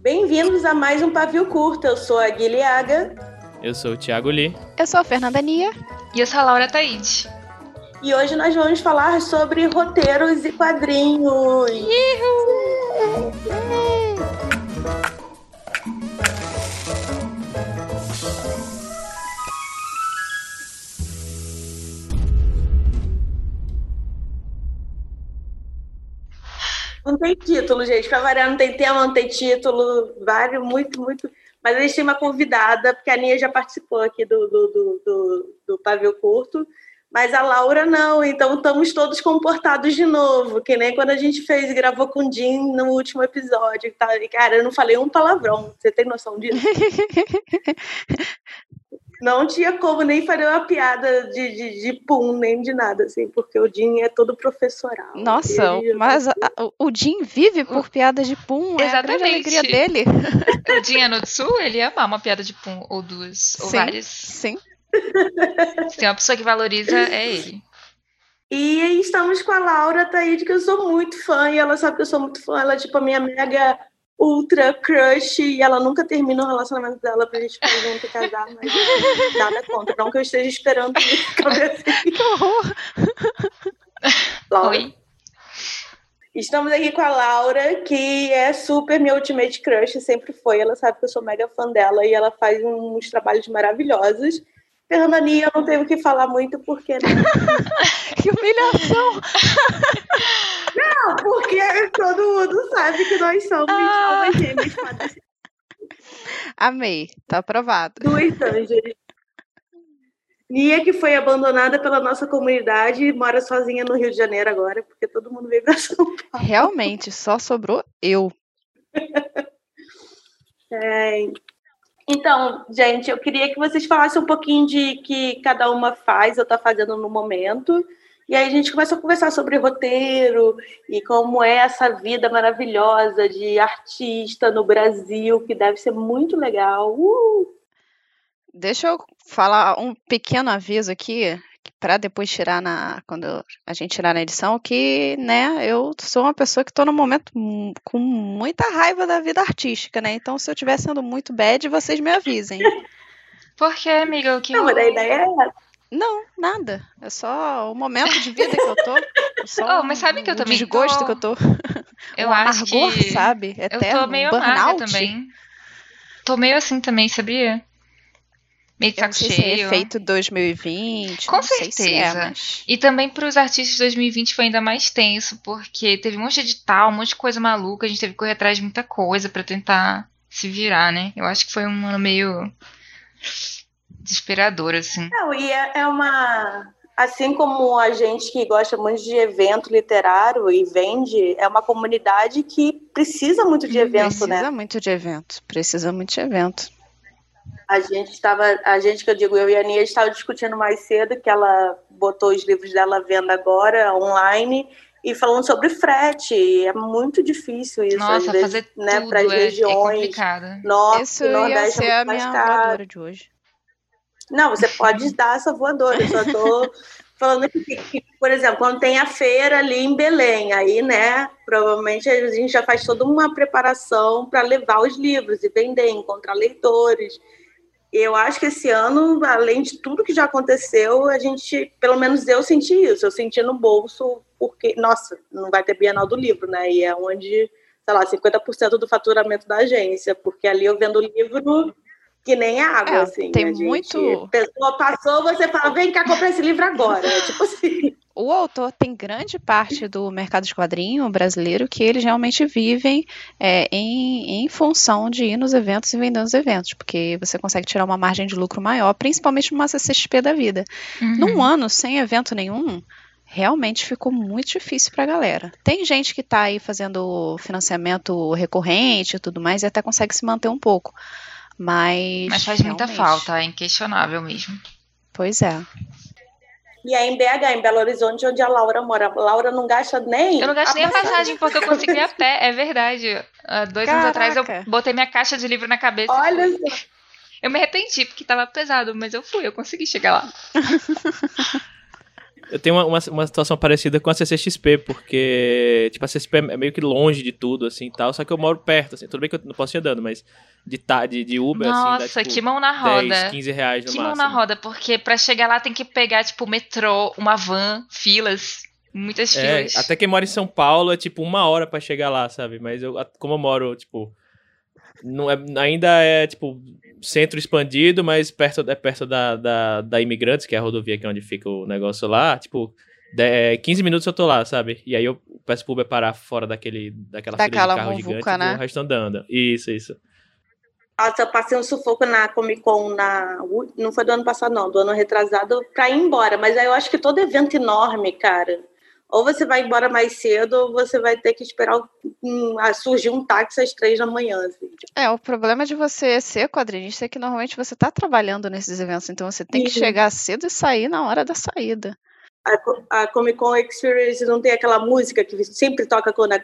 Bem-vindos a mais um Pavio Curto. Eu sou a Guilhaga. Eu sou o Thiago Lee. Eu sou a Fernanda Nia. E eu sou a Laura Taide. E hoje nós vamos falar sobre roteiros e quadrinhos. Uhul! Tem título, gente. Pra variar, não tem tema, não tem título. Vale muito, muito. Mas a gente tem uma convidada, porque a Nia já participou aqui do, do, do, do, do Pavio Curto, mas a Laura não. Então estamos todos comportados de novo, que nem quando a gente fez gravou com o Jim no último episódio. Tá? Cara, eu não falei um palavrão. Você tem noção disso? não tinha como nem fazer uma piada de, de, de pum, nem de nada, assim, porque o Jim é todo professoral. Nossa, ele... mas a, o Jim vive por piadas de pum, é Exatamente. a alegria dele. O Jim é no sul, ele ama uma piada de pum, ou duas, ou sim, várias. Sim. Se tem uma pessoa que valoriza, é ele. E estamos com a Laura Taíde, que eu sou muito fã, e ela sabe que eu sou muito fã, ela é tipo a minha mega ultra crush e ela nunca termina o relacionamento dela pra gente ficar junto e casar, mas nada contra. Não que eu esteja esperando isso acontecer. Que horror! Laura. Oi. Estamos aqui com a Laura, que é super minha ultimate crush, sempre foi. Ela sabe que eu sou mega fã dela e ela faz uns trabalhos maravilhosos. Fernandinha, eu não tenho o que falar muito porque. Né? que humilhação! Não, porque todo mundo sabe que nós somos ah. almas gêmeas. Amei, tá aprovado. Duas anjos. Nia, que foi abandonada pela nossa comunidade, mora sozinha no Rio de Janeiro agora, porque todo mundo veio pra São Paulo. Realmente, só sobrou eu. É, então, gente, eu queria que vocês falassem um pouquinho de que cada uma faz ou está fazendo no momento. E aí a gente começa a conversar sobre roteiro e como é essa vida maravilhosa de artista no Brasil, que deve ser muito legal. Uh! Deixa eu falar um pequeno aviso aqui para depois tirar na quando a gente tirar na edição que, né, eu sou uma pessoa que estou no momento com muita raiva da vida artística, né? Então, se eu estiver sendo muito bad, vocês me avisem. Por que, amiga? O que Não, mas a ideia é não, nada. É só o momento de vida que eu tô. Só oh, mas sabe que eu também desgosto tô... que eu tô. Eu um acho amargor, que... sabe? Eterno, eu tô meio um burnout. também. Tô meio assim também, sabia? Meio de saco cheio. Se é efeito 2020. Com certeza. Se é, mas... E também para os artistas de 2020 foi ainda mais tenso, porque teve um monte de edital, um monte de coisa maluca, a gente teve que correr atrás de muita coisa para tentar se virar, né? Eu acho que foi um ano meio desesperador, assim. Não, e é, é uma. Assim como a gente que gosta muito de evento literário e vende, é uma comunidade que precisa muito de evento, precisa né? Precisa muito de evento, precisa muito de evento. A gente estava, a gente que eu digo, eu e a Nia estava discutindo mais cedo que ela botou os livros dela à venda agora online e falando sobre frete. É muito difícil isso, Nossa, às vezes, fazer né, tudo para as é, regiões. É complicado. Norte, isso ia Nordeste ser é a minha voadora de hoje. Não, você pode dar essa voadora, eu só tô falando que, que, por exemplo, quando tem a feira ali em Belém, aí, né, provavelmente a gente já faz toda uma preparação para levar os livros e vender, encontrar leitores. Eu acho que esse ano, além de tudo que já aconteceu, a gente, pelo menos eu senti isso, eu senti no bolso, porque, nossa, não vai ter Bienal do Livro, né? E é onde, sei lá, 50% do faturamento da agência, porque ali eu vendo livro que nem água, É, assim. tem a gente- muito- A pessoa passou, você fala, vem cá comprar esse livro agora. É tipo assim. O autor tem grande parte do mercado de quadrinho brasileiro que eles realmente vivem é, em, em função de ir nos eventos e vender nos eventos, porque você consegue tirar uma margem de lucro maior, principalmente numa CCXP da vida. Uhum. Num ano sem evento nenhum, realmente ficou muito difícil pra galera. Tem gente que tá aí fazendo financiamento recorrente e tudo mais e até consegue se manter um pouco. Mas. Mas faz muita falta, é inquestionável mesmo. Pois é. E é em BH, em Belo Horizonte, onde a Laura mora. A Laura não gasta nem. Eu não gasto nem a passagem porque eu consegui a pé, é verdade. Há dois anos atrás eu Caraca. botei minha caixa de livro na cabeça. Olha só. Eu me arrependi porque tava pesado, mas eu fui, eu consegui chegar lá. Eu tenho uma, uma, uma, situação parecida com a CCXP, porque, tipo, a CCXP é meio que longe de tudo, assim, tal, só que eu moro perto, assim, tudo bem que eu não posso ir andando, mas de, de, de Uber, Nossa, assim, dá, tipo, que mão na roda. 10, 15 reais no que máximo. mão na roda, porque pra chegar lá tem que pegar, tipo, metrô, uma van, filas, muitas É, filas. até quem mora em São Paulo é, tipo, uma hora pra chegar lá, sabe? Mas eu, como eu moro, tipo, não é, ainda é, tipo, centro expandido, mas perto, é perto da, da, da Imigrantes, que é a rodovia que é onde fica o negócio lá, tipo, de, 15 minutos eu tô lá, sabe? E aí eu peço pro Uber parar fora daquele, daquela, Daquela fila de carro muvuca, gigante né? e o resto andando. Isso, isso. Nossa, eu passei um sufoco na Comic Con, na... não foi do ano passado, não, do ano retrasado, pra ir embora. Mas aí eu acho que todo evento enorme, cara, ou você vai embora mais cedo, ou você vai ter que esperar um, surgir um táxi às três da manhã. Assim. É, o problema de você ser quadrinista é que normalmente você tá trabalhando nesses eventos, então você tem que Sim. chegar cedo e sair na hora da saída. A, a Comic Con Experience não tem aquela música que sempre toca quando a-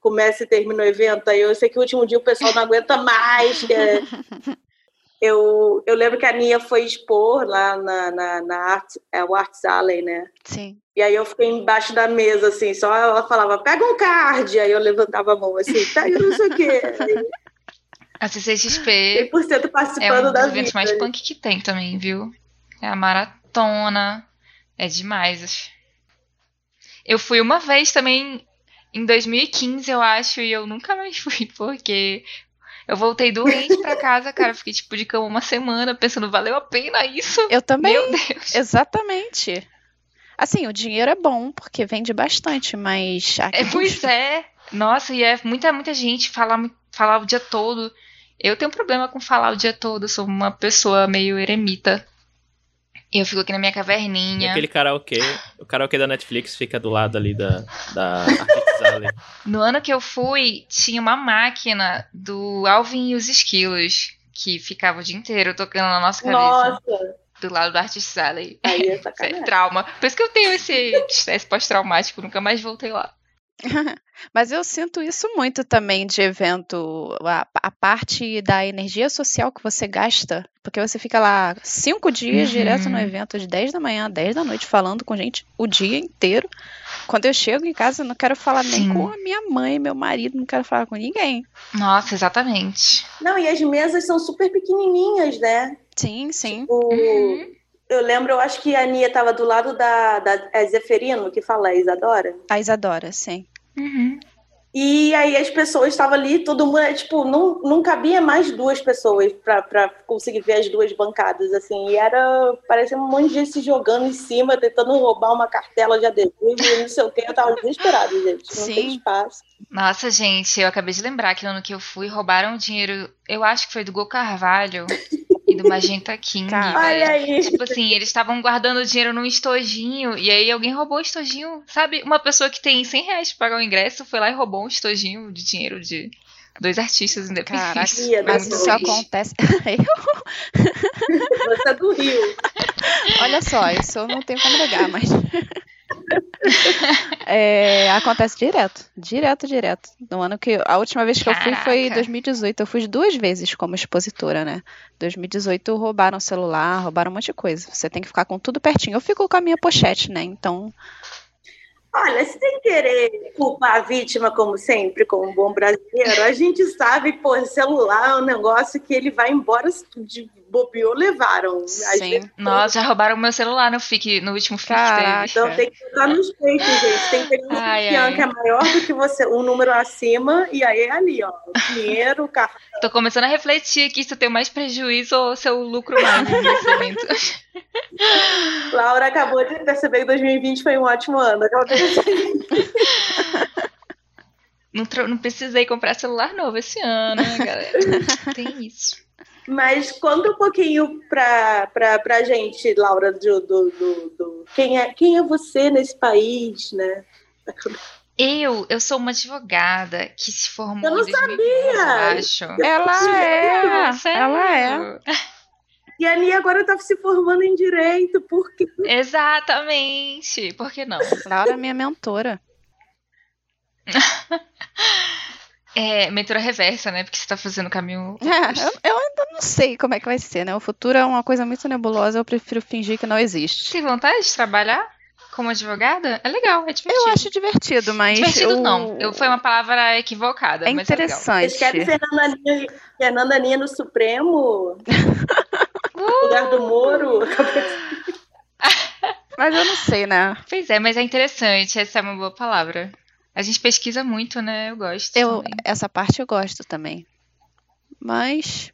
começa e termina o evento. Aí eu sei que o último dia o pessoal não aguenta mais. é- Eu, eu lembro que a Nia foi expor lá na, na, na Art, é, o Arts Alley, né? Sim. E aí eu fiquei embaixo da mesa, assim, só ela falava, pega um card. Aí eu levantava a mão, assim, pega não sei o quê. A CCXP 100% é participando um dos eventos mais punk que tem também, viu? É a maratona. É demais. Eu fui uma vez também em 2015, eu acho, e eu nunca mais fui, porque eu voltei doente pra casa, cara. Fiquei tipo de cama uma semana pensando, valeu a pena isso? Eu também. Meu Deus. Exatamente. Assim, o dinheiro é bom, porque vende bastante, mas. É, pois é. Nossa, e é muita, muita gente falar, falar o dia todo. Eu tenho um problema com falar o dia todo. Eu sou uma pessoa meio eremita. E eu fico aqui na minha E caverninha. aquele karaokê, o karaokê da Netflix fica do lado ali da, da. No ano que eu fui, tinha uma máquina do Alvin e os Esquilos. Que ficava o dia inteiro tocando na nossa cabeça. Nossa, Do lado do Artist Alley. aí é é trauma. Por isso que eu tenho esse estresse pós-traumático. Nunca mais voltei lá. Mas eu sinto isso muito também de evento, a, a parte da energia social que você gasta, porque você fica lá cinco dias Uhum. direto no evento, de 10 da manhã a 10 da noite, falando com gente o dia inteiro. Quando eu chego em casa, eu não quero falar nem Sim. com a minha mãe, meu marido, não quero falar com ninguém. Nossa, exatamente. Não, e as mesas são super pequenininhas, né? Sim, sim. O- Uhum. Eu lembro, eu acho que a Nia estava do lado da, da é Zeferino, que fala, é Isadora. A Isadora, sim. Uhum. E aí as pessoas estavam ali, todo mundo, é, tipo, não, não cabia mais duas pessoas para conseguir ver as duas bancadas, assim. E era, parecia um monte de gente se jogando em cima, tentando roubar uma cartela de adesivo e não sei o quê. Eu tava desesperada, gente. Não Sim. tem espaço. Nossa, gente, eu acabei de lembrar que no ano que eu fui, roubaram o dinheiro, eu acho que foi do Gol Carvalho e do Magenta King, Cara. Olha velho. aí. Tipo assim, eles estavam guardando o dinheiro num estojinho, e aí alguém roubou o estojinho, sabe? Uma pessoa que tem 100 reais pra pagar o ingresso foi lá e roubou um estojinho de dinheiro de dois artistas independentes. Caraca, isso triste. acontece. Eu- Você é do Rio. Olha só, isso eu não tenho como negar, mas. É, acontece direto, direto, direto. No ano que a última vez que eu fui foi em Caraca. 2018. Eu fui duas vezes como expositora, né? 2018 roubaram o celular, roubaram um monte de coisa. Você tem que ficar com tudo pertinho. Eu fico com a minha pochete, né? Então, Olha, sem querer culpar a vítima, como sempre, como um bom brasileiro, a gente sabe que, pô, celular é um negócio que ele vai embora de bobeou, levaram. Sim. vezes, Nossa, já roubaram o meu celular no, FIC, no último FIC que Caraca. teve. Então tem que botar nos peitos, gente. Tem que ter um Ai, que é maior do que você, um número acima, e aí é ali, ó. O dinheiro, o cartão. Tô começando a refletir aqui se eu tenho mais prejuízo ou se eu lucro mais nesse evento. Laura acabou de perceber que 2020 foi um ótimo ano. Acabou de. Não, tro- não precisei comprar celular novo esse ano, né, galera? Tem isso. Mas conta um pouquinho pra, pra, pra gente, Laura, do, do, do, do- quem, é, quem é você nesse país, né? Eu, eu sou uma advogada que se formou Eu não em 2011, eu acho. ela é. Ela é. E a Nia agora tá se formando em direito, por quê? Exatamente. Por que não? Laura é minha mentora. É, mentora reversa, né? Porque você tá fazendo o caminho. É, eu, eu ainda não sei como é que vai ser, né? O futuro é uma coisa muito nebulosa, eu prefiro fingir que não existe. Tem vontade de trabalhar como advogada, é legal, é divertido. Eu acho divertido, mas. Divertido eu... não. Eu, foi uma palavra equivocada. É mas é legal. interessante. Vocês querem Fernanda Aninha no Supremo? No lugar do Moro? Mas eu não sei, né? Pois é, mas é interessante, essa é uma boa palavra. A gente pesquisa muito, né? Eu gosto. Eu, também. essa parte eu gosto também. Mas.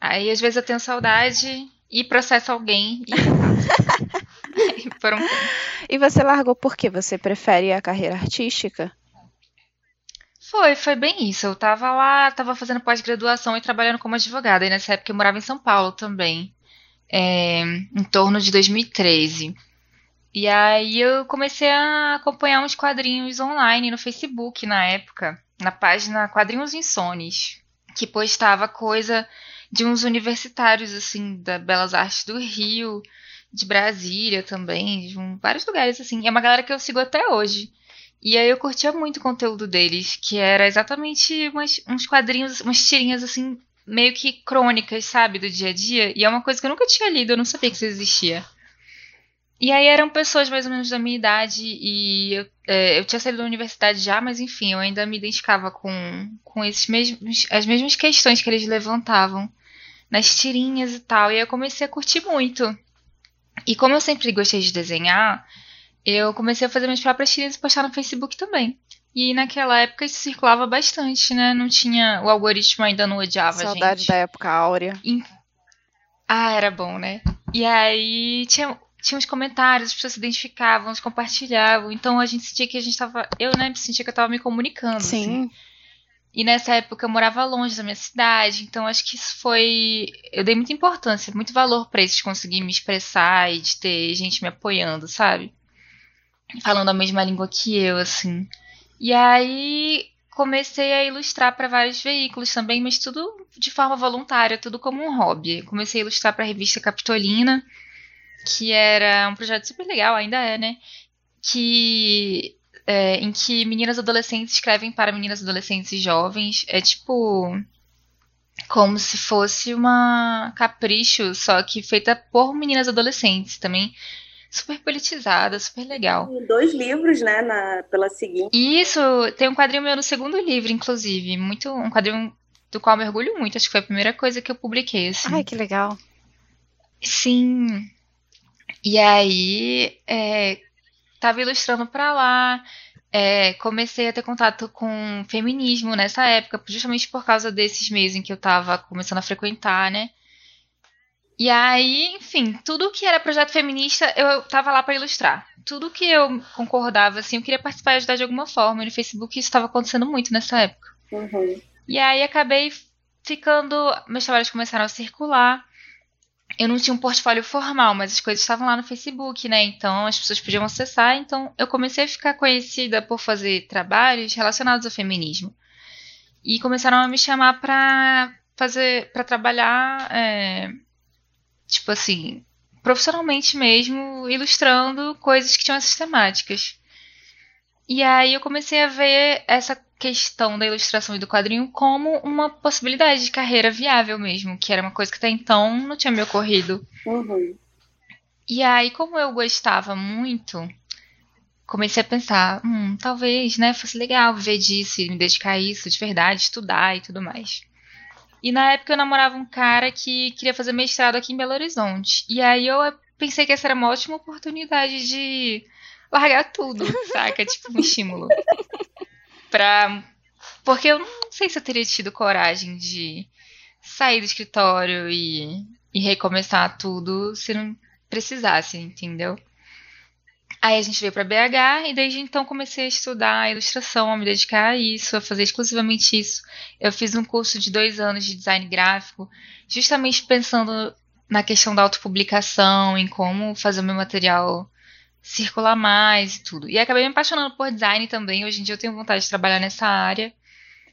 Aí às vezes eu tenho saudade e processo alguém e. e por um tempo. E você largou por quê? Você prefere a carreira artística? Foi, foi bem isso. Eu tava lá, tava fazendo pós-graduação e trabalhando como advogada. E nessa época eu morava em São Paulo também. é, em torno de 2013. E aí eu comecei a acompanhar uns quadrinhos online no Facebook na época, na página Quadrinhos Insones, que postava coisa de uns universitários, assim, da Belas Artes do Rio, de Brasília também, de um- vários lugares, assim. É uma galera que eu sigo até hoje. E aí eu curtia muito o conteúdo deles, que era exatamente umas- uns quadrinhos, umas tirinhas, assim, meio que crônicas, sabe, do dia a dia. E é uma coisa que eu nunca tinha lido, eu não sabia que isso existia. E aí eram pessoas mais ou menos da minha idade e eu, é, eu tinha saído da universidade já, mas enfim, eu ainda me identificava com, com esses mesmos, as mesmas questões que eles levantavam nas tirinhas e tal. E aí eu comecei a curtir muito. E como eu sempre gostei de desenhar, eu comecei a fazer minhas próprias tirinhas e postar no Facebook também. E naquela época isso circulava bastante, né? Não tinha. O algoritmo ainda não odiava a Saudade gente. da época áurea. Ah, era bom, né? E aí tinha, tinha uns comentários, as pessoas se identificavam, elas compartilhavam. Então a gente sentia que a gente tava. Eu, né, sentia que eu tava me comunicando. assim. Sim. E nessa época eu morava longe da minha cidade, então acho que isso foi. Eu dei muita importância, muito valor pra isso de conseguir me expressar e de ter gente me apoiando, sabe? Falando a mesma língua que eu, assim. E aí comecei a ilustrar para vários veículos também, mas tudo de forma voluntária, tudo como um hobby. Comecei a ilustrar para a revista Capitolina, que era um projeto super legal, ainda é, né? Que é, em que meninas adolescentes escrevem para meninas adolescentes e jovens. É tipo como se fosse uma capricho, só que feita por meninas adolescentes também. Super politizada, super legal. Dois livros, né, na, pela seguinte. E isso, tem um quadrinho meu no segundo livro, inclusive. Muito, um quadrinho do qual eu me orgulho muito. Acho que foi a primeira coisa que eu publiquei, assim. Ai, que legal. Sim. E aí, é, tava ilustrando pra lá. é, comecei a ter contato com feminismo nessa época, justamente por causa desses meses em que eu tava começando a frequentar, né? E aí, enfim, tudo que era projeto feminista, eu tava lá pra ilustrar. Tudo que eu concordava, assim, eu queria participar e ajudar de alguma forma. E no Facebook isso estava acontecendo muito nessa época. Uhum. E aí acabei ficando. Meus trabalhos começaram a circular. Eu não tinha um portfólio formal, mas as coisas estavam lá no Facebook, né? Então as pessoas podiam acessar. Então eu comecei a ficar conhecida por fazer trabalhos relacionados ao feminismo. E começaram a me chamar pra fazer. para trabalhar. é, tipo assim. Profissionalmente mesmo, ilustrando coisas que tinham essas temáticas. E aí eu comecei a ver essa questão da ilustração e do quadrinho como uma possibilidade de carreira viável mesmo, que era uma coisa que até então não tinha me ocorrido. Uhum. E aí, como eu gostava muito, comecei a pensar, hum, talvez, né, fosse legal viver disso e me dedicar a isso de verdade, estudar e tudo mais. E na época eu namorava um cara que queria fazer mestrado aqui em Belo Horizonte. E aí eu pensei que essa era uma ótima oportunidade de largar tudo, saca? Tipo um estímulo. Pra... Porque eu não sei se eu teria tido coragem de sair do escritório e, e recomeçar tudo se não precisasse, entendeu? Aí a gente veio para BH e desde então comecei a estudar ilustração, a me dedicar a isso, a fazer exclusivamente isso. Eu fiz um curso de dois anos de design gráfico, justamente pensando na questão da autopublicação, em como fazer o meu material circular mais e tudo. E acabei me apaixonando por design também. Hoje em dia eu tenho vontade de trabalhar nessa área.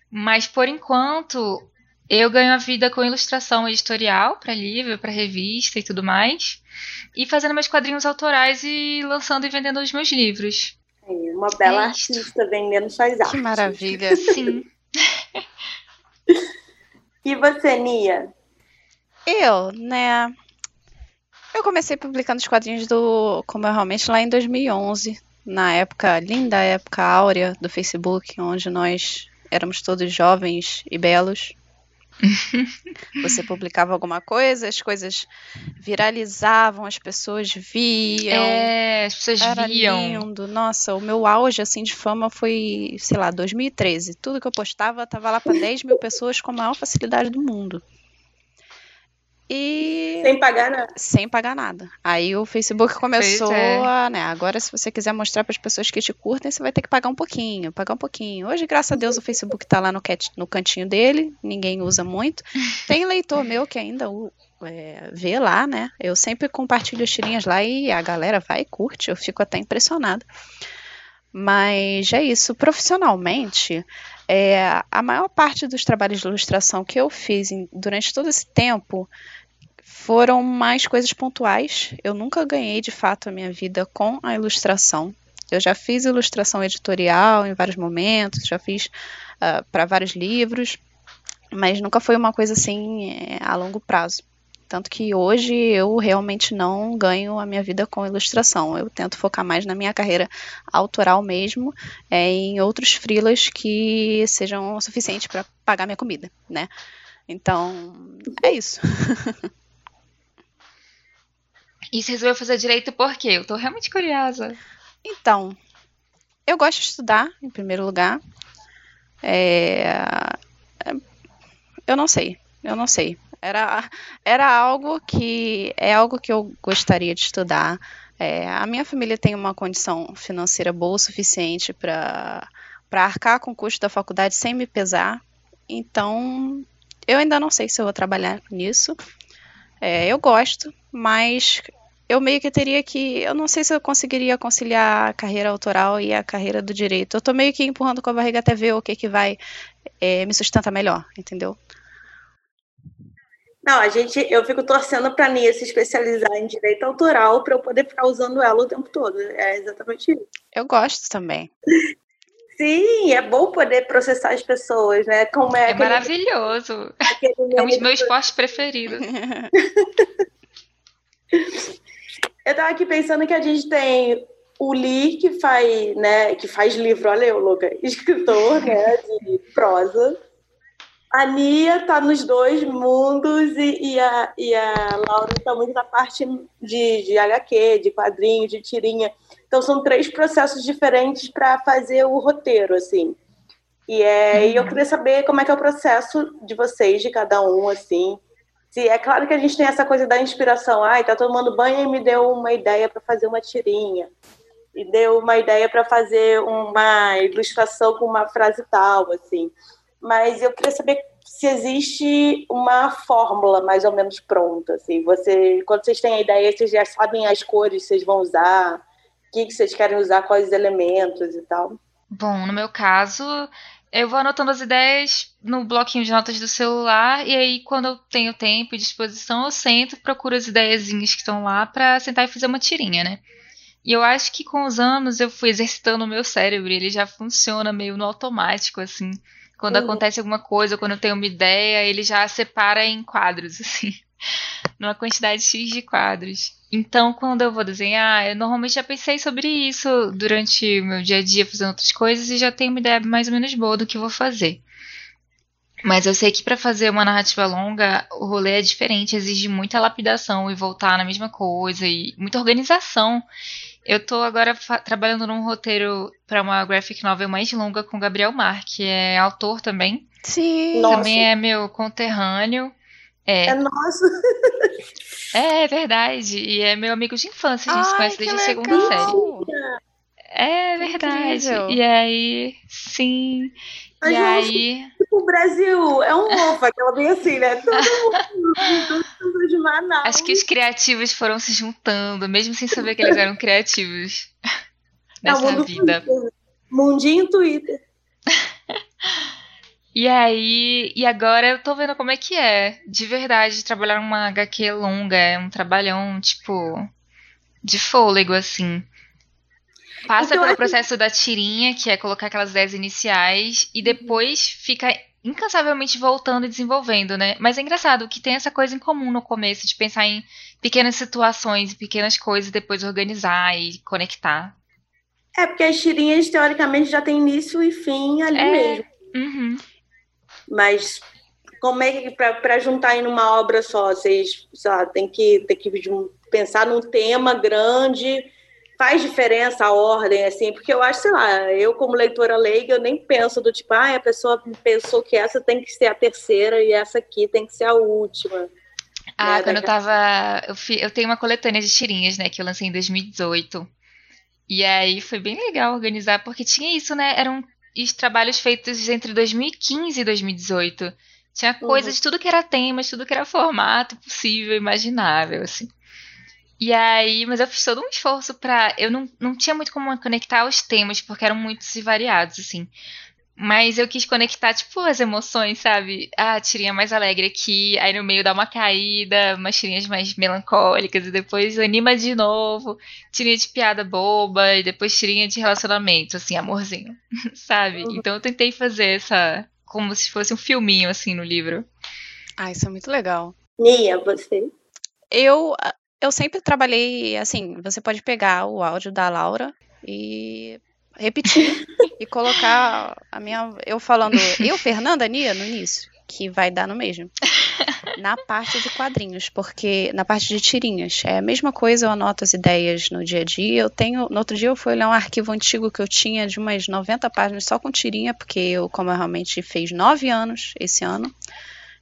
Mas por enquanto eu ganho a vida com ilustração editorial para livro, para revista e tudo mais. E fazendo meus quadrinhos autorais e lançando e vendendo os meus livros. É, Uma bela É artista vendendo suas artes. Que maravilha. Sim. E você, Nia? Eu, né? Eu comecei publicando os quadrinhos do Como é Realmente lá em 2011, na época, linda época áurea do Facebook, onde nós éramos todos jovens e belos. Você publicava alguma coisa, as coisas viralizavam, as pessoas viam. É, as pessoas Era viam. lindo. Nossa, o meu auge assim de fama foi, sei lá, 2013. Tudo que eu postava tava lá para 10 mil pessoas com a maior facilidade do mundo. E Sem pagar nada. sem pagar nada. Aí o Facebook começou é. a, né, agora se você quiser mostrar para as pessoas que te curtem, você vai ter que pagar um pouquinho, pagar um pouquinho. Hoje, graças a Deus, o Facebook tá lá no, cat- no cantinho dele, ninguém usa muito. Tem leitor meu que ainda é, vê lá, né? Eu sempre compartilho as tirinhas lá e a galera vai e curte, eu fico até impressionada. Mas é isso, profissionalmente, é, a maior parte dos trabalhos de ilustração que eu fiz em- durante todo esse tempo foram mais coisas pontuais. Eu nunca ganhei de fato a minha vida com a ilustração. Eu já fiz ilustração editorial em vários momentos, já fiz para vários livros, mas nunca foi uma coisa assim é, a longo prazo. Tanto que hoje eu realmente não ganho a minha vida com ilustração. Eu tento focar mais na minha carreira autoral mesmo, é, em outros freelas que sejam suficientes para pagar minha comida, né? Então, é isso. E você resolveu fazer direito por quê? Eu tô realmente curiosa. Então, eu gosto de estudar, em primeiro lugar. É, Eu não sei, eu não sei. Era, era algo que é algo que eu gostaria de estudar. É, a minha família tem uma condição financeira boa o suficiente para arcar com o custo da faculdade sem me pesar. Então, eu ainda não sei se eu vou trabalhar nisso. É, eu gosto, mas eu meio que teria que. Eu não sei se eu conseguiria conciliar a carreira autoral e a carreira do direito. Eu tô meio que empurrando com a barriga até ver o que, que vai é, me sustentar melhor, entendeu? Não, a gente, eu fico torcendo para a Nia se especializar em direito autoral para eu poder ficar usando ela o tempo todo. É exatamente isso. Eu gosto também. Sim, é bom poder processar as pessoas, né? Como é, É aquele, maravilhoso. aquele É um dos do- meus esportes preferidos. Eu tava aqui pensando que a gente tem o Lee que faz, né, que faz livro, olha eu, louca, escritor, né, de prosa. A Nia tá nos dois mundos e, e a, e a Laura tá muito na parte de, de HQ, de quadrinho, de tirinha. Então são três processos diferentes para fazer o roteiro, assim. E, é, e eu queria saber como é que é o processo de vocês, de cada um, assim. Se é claro que a gente tem essa coisa da inspiração. Ai, tá tomando banho e me deu uma ideia para fazer uma tirinha. E deu uma ideia para fazer uma ilustração com uma frase tal, assim. Mas eu queria saber se existe uma fórmula mais ou menos pronta, assim. Você, quando vocês têm a ideia, vocês já sabem as cores que vocês vão usar, o que, que vocês querem usar, quais elementos e tal. Bom, no meu caso, eu vou anotando as ideias no bloquinho de notas do celular e aí quando eu tenho tempo e disposição, eu sento e procuro as ideiazinhas que estão lá pra sentar e fazer uma tirinha, né? E eu acho que com os anos eu fui exercitando o meu cérebro, ele já funciona meio no automático, assim. Quando Uhum. acontece alguma coisa, quando eu tenho uma ideia, ele já separa em quadros, assim. Numa quantidade X de quadros. Então, quando eu vou desenhar, eu normalmente já pensei sobre isso durante o meu dia a dia, fazendo outras coisas, e já tenho uma ideia mais ou menos boa do que eu vou fazer. Mas eu sei que para fazer uma narrativa longa, o rolê é diferente, exige muita lapidação e voltar na mesma coisa e muita organização. Eu tô agora trabalhando num roteiro para uma graphic novel mais longa com o Gabriel Mar, que é autor também. Sim. Nossa. Também é meu conterrâneo. É, É nosso. é verdade. E é meu amigo de infância, a gente se Ai, conhece desde a segunda série. legal. É Que verdade. incrível. E aí, sim. Mas E aí, O Brasil é um ovo, aquela bem assim, né? Todo mundo tudo de Manaus. acho que os criativos foram se juntando, mesmo sem saber que eles eram criativos É nessa mundo vida. Twitter. Mundinho Twitter. E aí, e agora eu tô vendo como é que é, de verdade, trabalhar uma HQ longa, é um trabalhão, tipo, de fôlego, assim. Passa Então, pelo acho- processo da tirinha, que é colocar aquelas ideias iniciais, e depois fica incansavelmente voltando e desenvolvendo, né? Mas é engraçado que tem essa coisa em comum no começo de pensar em pequenas situações, pequenas coisas, e depois organizar e conectar. É, porque as tirinhas, teoricamente, já tem início e fim ali É. mesmo. Uhum. Mas como é que para juntar em uma obra só, vocês, sei lá, tem que, tem que pensar num tema grande, faz diferença a ordem, assim, porque eu acho, sei lá, eu como leitora leiga, eu nem penso do tipo, ah, a pessoa pensou que essa tem que ser a terceira e essa aqui tem que ser a última. Ah, Né, quando eu tava. Eu, fi- eu tenho uma coletânea de tirinhas, né, que eu lancei em 2018. E aí foi bem legal organizar, porque tinha isso, né? Eram os trabalhos feitos entre 2015 e 2018. Tinha Uhum. de tudo que era tema, de tudo que era formato possível, imaginável, assim. E aí, mas eu fiz todo um esforço pra. Eu não, não tinha muito como conectar os temas, porque eram muitos e variados, assim. Mas eu quis conectar, tipo, as emoções, sabe? Ah, a tirinha mais alegre aqui, aí no meio dá uma caída, umas tirinhas mais melancólicas, e depois anima de novo, tirinha de piada boba, e depois tirinha de relacionamento, assim, amorzinho, sabe? Uhum. Então eu tentei fazer essa. como se fosse um filminho, assim, no livro. Ah, isso é muito legal. Nia, você? Eu, eu sempre trabalhei assim, você pode pegar o áudio da Laura e repetir e colocar a minha eu falando eu Fernanda Nia no início, que vai dar no mesmo. Na parte de quadrinhos, porque na parte de tirinhas, é a mesma coisa, eu anoto as ideias no dia a dia. Eu tenho, no outro dia eu fui olhar um arquivo antigo que eu tinha de umas 90 páginas só com tirinha, porque eu, como eu realmente fez nove anos esse ano,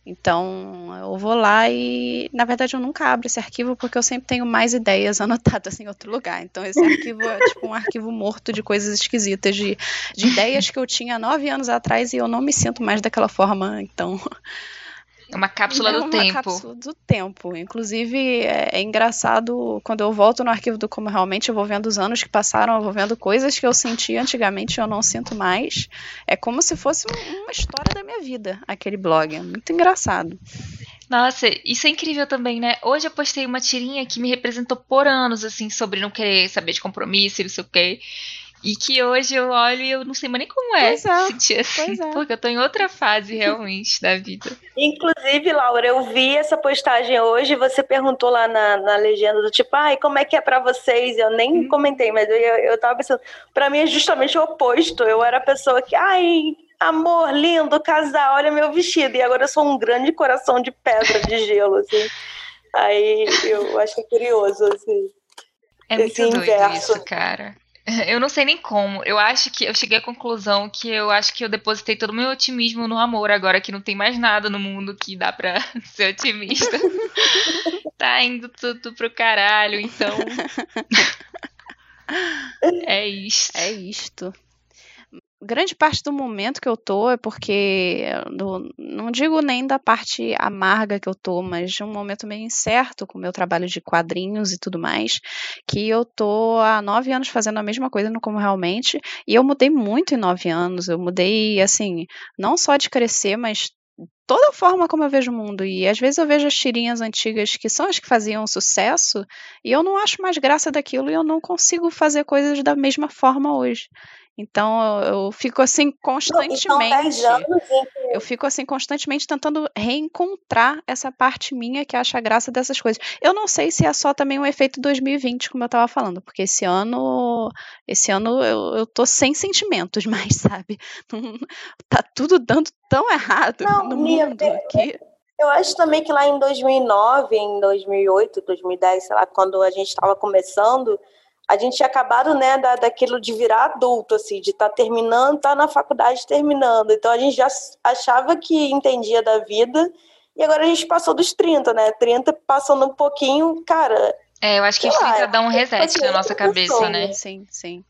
então eu vou lá e, na verdade, eu nunca abro esse arquivo porque eu sempre tenho mais ideias anotadas em outro lugar. Então esse arquivo é tipo um arquivo morto de coisas esquisitas, de, de ideias que eu tinha nove anos atrás e eu não me sinto mais daquela forma. Então uma cápsula é do uma tempo. cápsula do tempo. Inclusive, é, é engraçado quando eu volto no arquivo do Como Realmente, eu vou vendo os anos que passaram, eu vou vendo coisas que eu senti antigamente e eu não sinto mais. É como se fosse um- uma história da minha vida, aquele blog. É muito engraçado. Nossa, isso é incrível também, né? Hoje eu postei uma tirinha que me representou por anos, assim, sobre não querer saber de compromisso e não sei o quê. E que hoje eu olho e eu não sei mais nem como é, Pois é, sentir assim. pois é. Porque eu tô em outra fase realmente da vida. Inclusive, Laura, eu vi essa postagem hoje, você perguntou lá na, na legenda do tipo, ai, como é que é pra vocês? Eu nem Hum. comentei, mas eu, eu tava pensando, pra mim é justamente o oposto. Eu era a pessoa que, ai, amor, lindo, casal, olha meu vestido. E agora eu sou um grande coração de pedra de gelo, assim. Aí eu achei curioso, assim. É Esse muito doido inverso. isso, cara. Eu não sei nem como. Eu acho que eu cheguei à conclusão que eu acho que eu depositei todo o meu otimismo no amor agora que não tem mais nada no mundo que dá pra ser otimista. tá indo tudo pro caralho, então. é isso. É isto. Grande parte do momento que eu tô é porque, não digo nem da parte amarga que eu tô, mas de um momento meio incerto com o meu trabalho de quadrinhos e tudo mais, que eu tô há nove anos fazendo a mesma coisa no Como Realmente, e eu mudei muito em nove anos, eu mudei, assim, não só de crescer, mas toda a forma como eu vejo o mundo, e às vezes eu vejo as tirinhas antigas que são as que faziam sucesso, e eu não acho mais graça daquilo, e eu não consigo fazer coisas da mesma forma hoje. Então eu, fico assim Não, e são constantemente. 10 anos em que Eu fico assim constantemente tentando reencontrar essa parte minha que acha graça dessas coisas. Eu não sei se é só também um efeito 2020, como eu tava falando, porque esse ano, esse ano eu, eu tô sem sentimentos mais, sabe? Tá tudo dando tão errado Não, no mundo que Eu acho também que lá em 2009, em 2008, 2010, sei lá, quando a gente estava começando, a gente tinha acabado, né, da, daquilo de virar adulto, assim, de estar terminando, estar na faculdade terminando. Então a gente já achava que entendia da vida, e agora a gente passou dos 30, né? 30 passando um pouquinho, cara, É, eu acho que os lá, 30 dá um é reset na nossa outra pessoa, cabeça, né? sim, sim.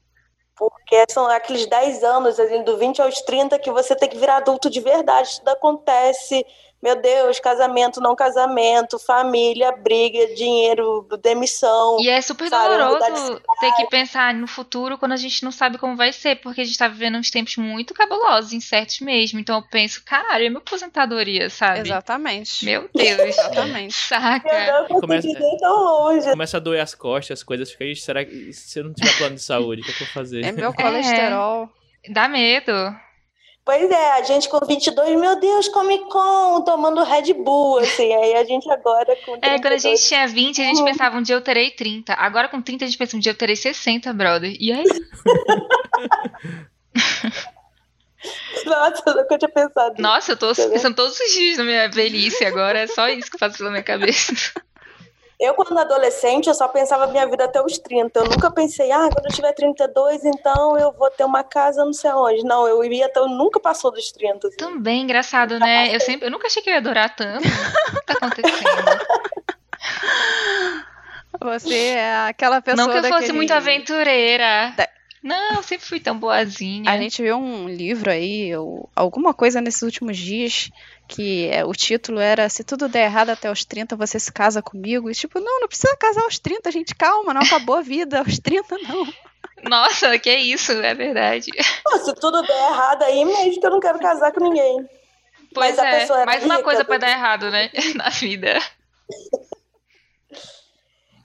porque são aqueles 10 anos, assim, do 20 aos 30, que você tem que virar adulto de verdade, tudo acontece. Meu Deus, casamento, não casamento, família, briga, dinheiro, demissão. E é super Sabe, doloroso ter que pensar no futuro quando a gente não sabe como vai ser, porque a gente tá vivendo uns tempos muito cabulosos, incertos mesmo. Então eu penso, caralho, e a minha aposentadoria, sabe? Exatamente. Meu Deus. Exatamente. Saca. Eu não começa- tão longe. Começa a doer as costas, as coisas, fica, "Ixi, será que se eu não tiver plano de saúde, o que, é que eu vou fazer? É meu colesterol. Dá medo. Pois é, a gente com 22, meu Deus, Comic Con, tomando Red Bull, assim. Aí a gente agora com 32... É, quando a gente tinha 20, a gente pensava, um dia eu terei 30. Agora com 30, a gente pensa, um dia eu terei 60, brother. E aí? Nossa, eu nunca tinha pensado. Nossa, eu tô pensando todos os dias na minha velhice agora. É só isso que passa pela minha cabeça. Eu, quando adolescente, eu só pensava minha vida até os 30. Eu nunca pensei, ah, quando eu tiver 32, então eu vou ter uma casa não sei aonde. Não, eu ia até, eu nunca passou dos 30. Assim. Também, engraçado, né? Eu sempre, eu nunca achei que eu ia adorar tanto. O que tá acontecendo? Você é aquela pessoa Não que eu daquele... fosse muito aventureira. Da- Não, eu sempre fui tão boazinha. A gente viu um livro aí, ou alguma coisa nesses últimos dias, que é, o título era Se tudo der errado até os 30, você se casa comigo. E tipo, não, não precisa casar aos 30, gente, calma, não acabou a vida aos 30, não. Nossa, que isso, é verdade. Pô, se tudo der errado aí mesmo, que eu não quero casar com ninguém. Pois Mas a é, mais uma rica, coisa pra tudo. dar errado, né? Na vida.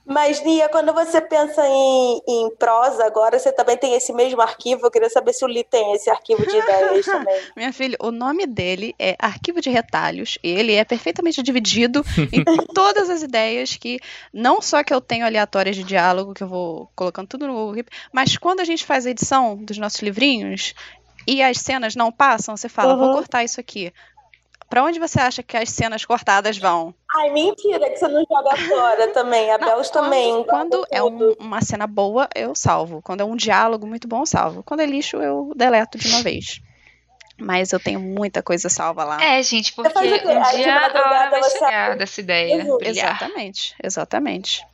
Mas, Nia, quando você pensa em, em prosa agora, você também tem esse mesmo arquivo? Eu queria saber se o Li tem esse arquivo de ideias também. Minha filha, o nome dele é Arquivo de Retalhos e ele é perfeitamente dividido em todas as ideias que, não só que eu tenho aleatórias de diálogo, que eu vou colocando tudo no Google Keep, mas quando a gente faz a edição dos nossos livrinhos e as cenas não passam, você fala, vou Uhum. cortar isso aqui. Pra onde você acha que as cenas cortadas vão? Ai, mentira, que você não joga fora também. A Não, Bels também. Quando guarda é um- uma cena boa, eu salvo. Quando é um diálogo muito bom, eu salvo. Quando é lixo, eu deleto de uma vez. Mas eu tenho muita coisa salva lá. É, gente, porque um dia a hora vai chegar dessa ideia. Exatamente, exatamente.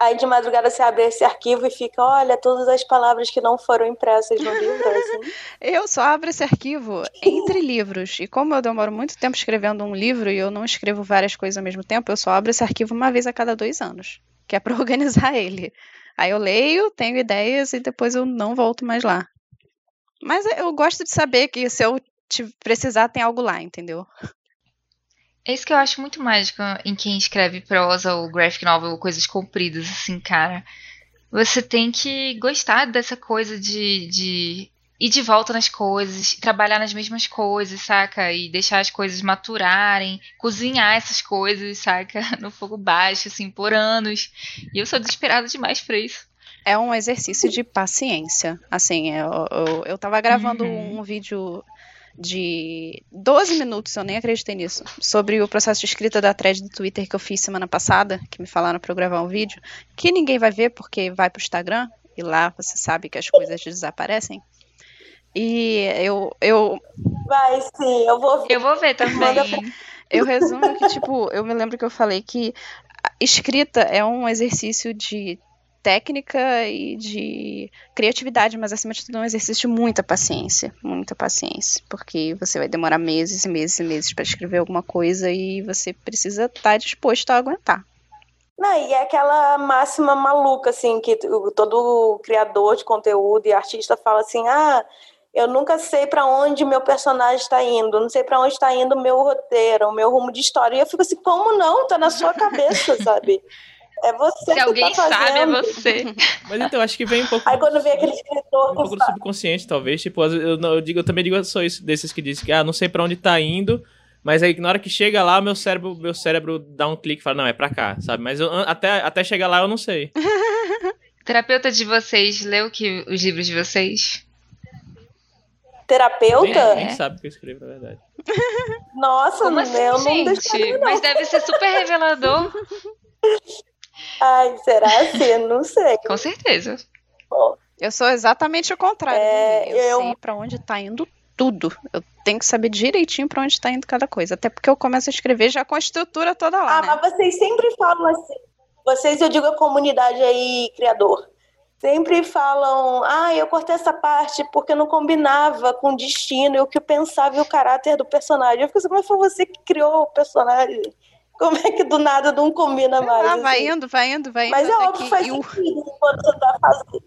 Aí de madrugada você abre esse arquivo e fica, olha, todas as palavras que não foram impressas no livro, assim. Eu só abro esse arquivo entre livros. E como eu demoro muito tempo escrevendo um livro e eu não escrevo várias coisas ao mesmo tempo, eu só abro esse arquivo uma vez a cada dois anos. Que é pra organizar ele. Aí eu leio, tenho ideias e depois eu não volto mais lá. Mas eu gosto de saber que se eu precisar, tem algo lá, entendeu? É isso que eu acho muito mágico em quem escreve prosa ou graphic novel ou coisas compridas, assim, cara. Você tem que gostar dessa coisa de, de ir de volta nas coisas, trabalhar nas mesmas coisas, saca? E deixar as coisas maturarem, cozinhar essas coisas, saca? No fogo baixo, assim, por anos. E eu sou desesperada demais pra isso. É um exercício de paciência. Assim, eu, eu, eu tava gravando Uhum. um vídeo de 12 minutos, eu nem acreditei nisso, sobre o processo de escrita da thread do Twitter que eu fiz semana passada, que me falaram pra eu gravar um vídeo, que ninguém vai ver porque vai pro Instagram, e lá você sabe que as coisas desaparecem. E eu, eu, Vai sim, eu vou ver. Eu vou ver também. eu resumo que, tipo, eu me lembro que eu falei que a escrita é um exercício de técnica e de criatividade, mas acima de tudo é um exercício de muita paciência, muita paciência, porque você vai demorar meses e meses e meses para escrever alguma coisa e você precisa estar disposto a aguentar. Não, e é aquela máxima maluca, assim, que todo criador de conteúdo e artista fala assim, ah, eu nunca sei pra onde meu personagem está indo, não sei pra onde está indo o meu roteiro, o meu rumo de história. E eu fico assim, como não? Tá na sua cabeça, sabe? É você Se que alguém tá sabe, é fazendo. você. Mas então, acho que vem um pouco. Aí quando vem aquele escritor Um pouco do subconsciente, talvez. Tipo, eu, eu digo, eu também digo só isso desses que dizem que, ah, não sei pra onde tá indo, mas aí na hora que chega lá, meu cérebro, meu cérebro dá um clique e fala, não, é pra cá, sabe? Mas eu- até, até chegar lá eu não sei. Terapeuta de vocês leu que os livros de vocês? terapeuta? Nem, nem sabe o que eu escrevo, na verdade. Nossa, Como assim, eu não deixaria, gente? não. Mas deve ser super revelador. Ai, será assim? Não sei. Com certeza. Bom, Eu sou exatamente o contrário. É, eu, eu- sei pra onde tá indo tudo. Eu tenho que saber direitinho pra onde tá indo cada coisa, até porque eu começo a escrever já com a estrutura toda lá, Ah, né? mas vocês sempre falam assim. Vocês, eu digo a comunidade aí, criador. Sempre falam, ah, eu cortei essa parte porque não combinava com o destino e o que eu pensava e o caráter do personagem. Eu fico assim, mas foi você que criou o personagem. Como é que do nada não combina Sei mais? lá, vai assim? indo, vai indo, vai indo. Mas é até óbvio que- faz e o- sentido quando você tá fazendo.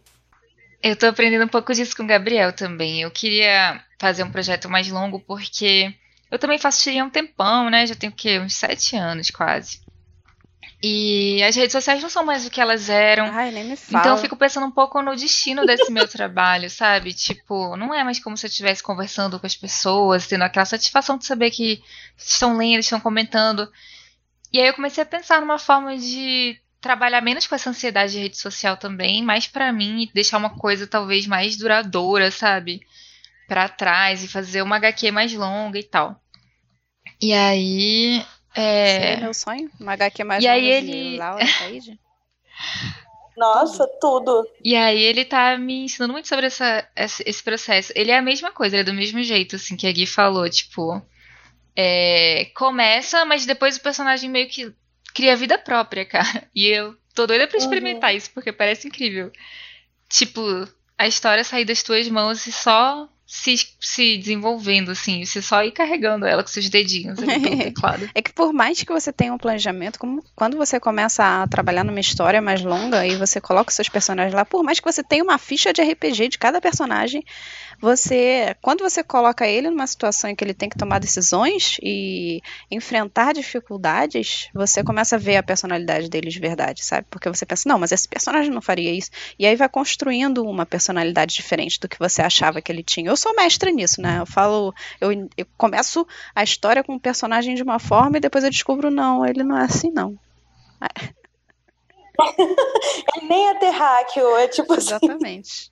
Eu tô aprendendo um pouco disso com o Gabriel também. Eu queria fazer um projeto mais longo porque eu também faço tirinha há um tempão, né? Já tenho o quê? Uns sete anos quase. E as redes sociais não são mais o que elas eram. Ai, nem me fala. Então eu fico pensando um pouco no destino desse meu trabalho, sabe? Tipo, não é mais como se eu estivesse conversando com as pessoas, tendo aquela satisfação de saber que estão lendo, estão comentando. E aí eu comecei a pensar numa forma de trabalhar menos com essa ansiedade de rede social também, mais para mim e deixar uma coisa talvez mais duradoura, sabe? Para trás e fazer uma HQ mais longa e tal. E aí é... Seria meu sonho? Uma HQ mais E aí longa de ele- Laura Taide? Nossa, tudo. E aí ele tá me ensinando muito sobre essa, esse esse processo. Ele é a mesma coisa, ele é do mesmo jeito, assim, que a Gui falou, tipo. É, começa, mas depois o personagem meio que cria vida própria, cara. E eu tô doida pra experimentar isso, porque parece incrível. Tipo, a história sair das tuas mãos e só se, se desenvolvendo, assim. Você só ir carregando ela com seus dedinhos ali. É que por mais que você tenha um planejamento, como quando você começa a trabalhar numa história mais longa e você coloca os seus personagens lá, por mais que você tenha uma ficha de RPG de cada personagem, você, quando você coloca ele numa situação em que ele tem que tomar decisões e enfrentar dificuldades, você começa a ver a personalidade dele de verdade, sabe? Porque você pensa, não, mas esse personagem não faria isso. E aí vai construindo uma personalidade diferente do que você achava que ele tinha. Eu sou mestra nisso, né? Eu falo, eu, eu começo a história com um personagem de uma forma e depois eu descubro, não, ele não é assim, não. Ele nem é terráqueo, é tipo assim. Exatamente.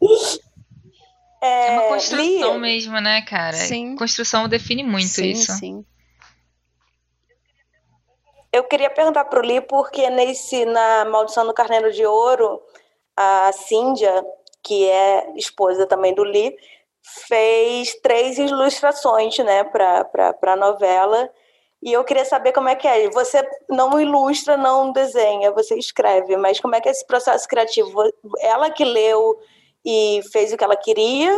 É uma É, construção Lia, mesmo, né, cara? Sim. Construção define muito sim, isso. sim. Eu queria perguntar pro Lee, porque nesse, na Maldição do Carneiro de Ouro, a Cíndia, que é esposa também do Lee, fez três ilustrações, né, para a novela. E eu queria saber como é que é. Você não ilustra, não desenha, você escreve, mas como é que é esse processo criativo? Ela que leu e fez o que ela queria?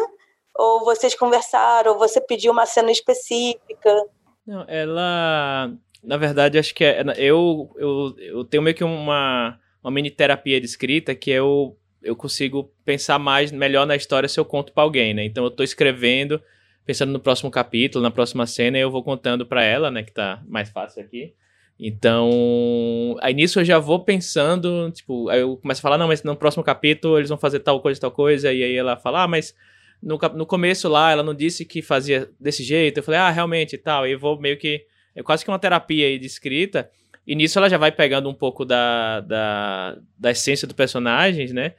Ou vocês conversaram, ou você pediu uma cena específica? Não, ela. Na verdade, acho que é. Eu, eu, eu tenho meio que uma, uma mini terapia de escrita que eu, eu consigo pensar mais, melhor na história se eu conto pra alguém, né? Então eu tô escrevendo, pensando no próximo capítulo, na próxima cena, e eu vou contando pra ela, né? Que tá mais fácil aqui. Então, aí nisso eu já vou pensando, tipo, aí eu começo a falar, não, mas no próximo capítulo eles vão fazer tal coisa, tal coisa, e aí ela fala, ah, mas no, no começo lá ela não disse que fazia desse jeito, eu falei, ah, realmente tal, e vou meio que, é quase que uma terapia aí de escrita, e nisso ela já vai pegando um pouco da, da, da essência do personagem, né,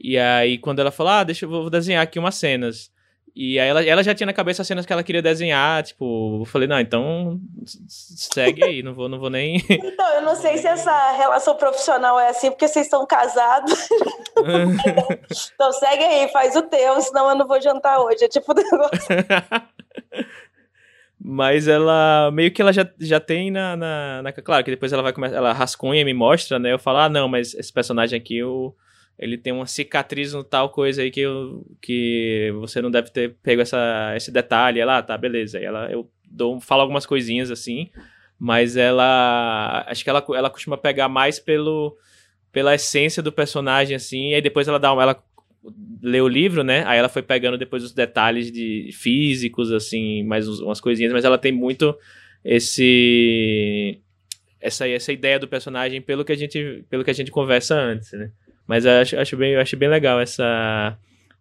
e aí quando ela fala, ah, deixa eu vou desenhar aqui umas cenas, e aí ela, ela já tinha na cabeça as cenas que ela queria desenhar, tipo, eu falei, não, então segue aí, não vou, não vou nem... Então, eu não sei se essa relação profissional é assim, porque vocês estão casados. Então segue aí, faz o teu, senão eu não vou jantar hoje. É tipo o negócio. Mas ela meio que ela já, já tem na, na, na- Claro que depois ela vai começar. Ela rascunha e me mostra, né? Eu falo, ah, não, mas esse personagem aqui, o, ele tem uma cicatriz no tal coisa aí que, eu, que você não deve ter pego essa, esse detalhe. Ela, ah, tá, beleza. Ela, eu dou, falo algumas coisinhas assim, mas ela. Acho que ela, ela costuma pegar mais pelo, pela essência do personagem, assim, e aí depois ela dá uma. Ela lê o livro, né? Aí ela foi pegando depois os detalhes de físicos, assim, mais umas coisinhas, mas ela tem muito esse essa essa ideia do personagem pelo que a gente pelo que a gente conversa antes, né? Mas eu acho, acho bem eu acho bem legal essa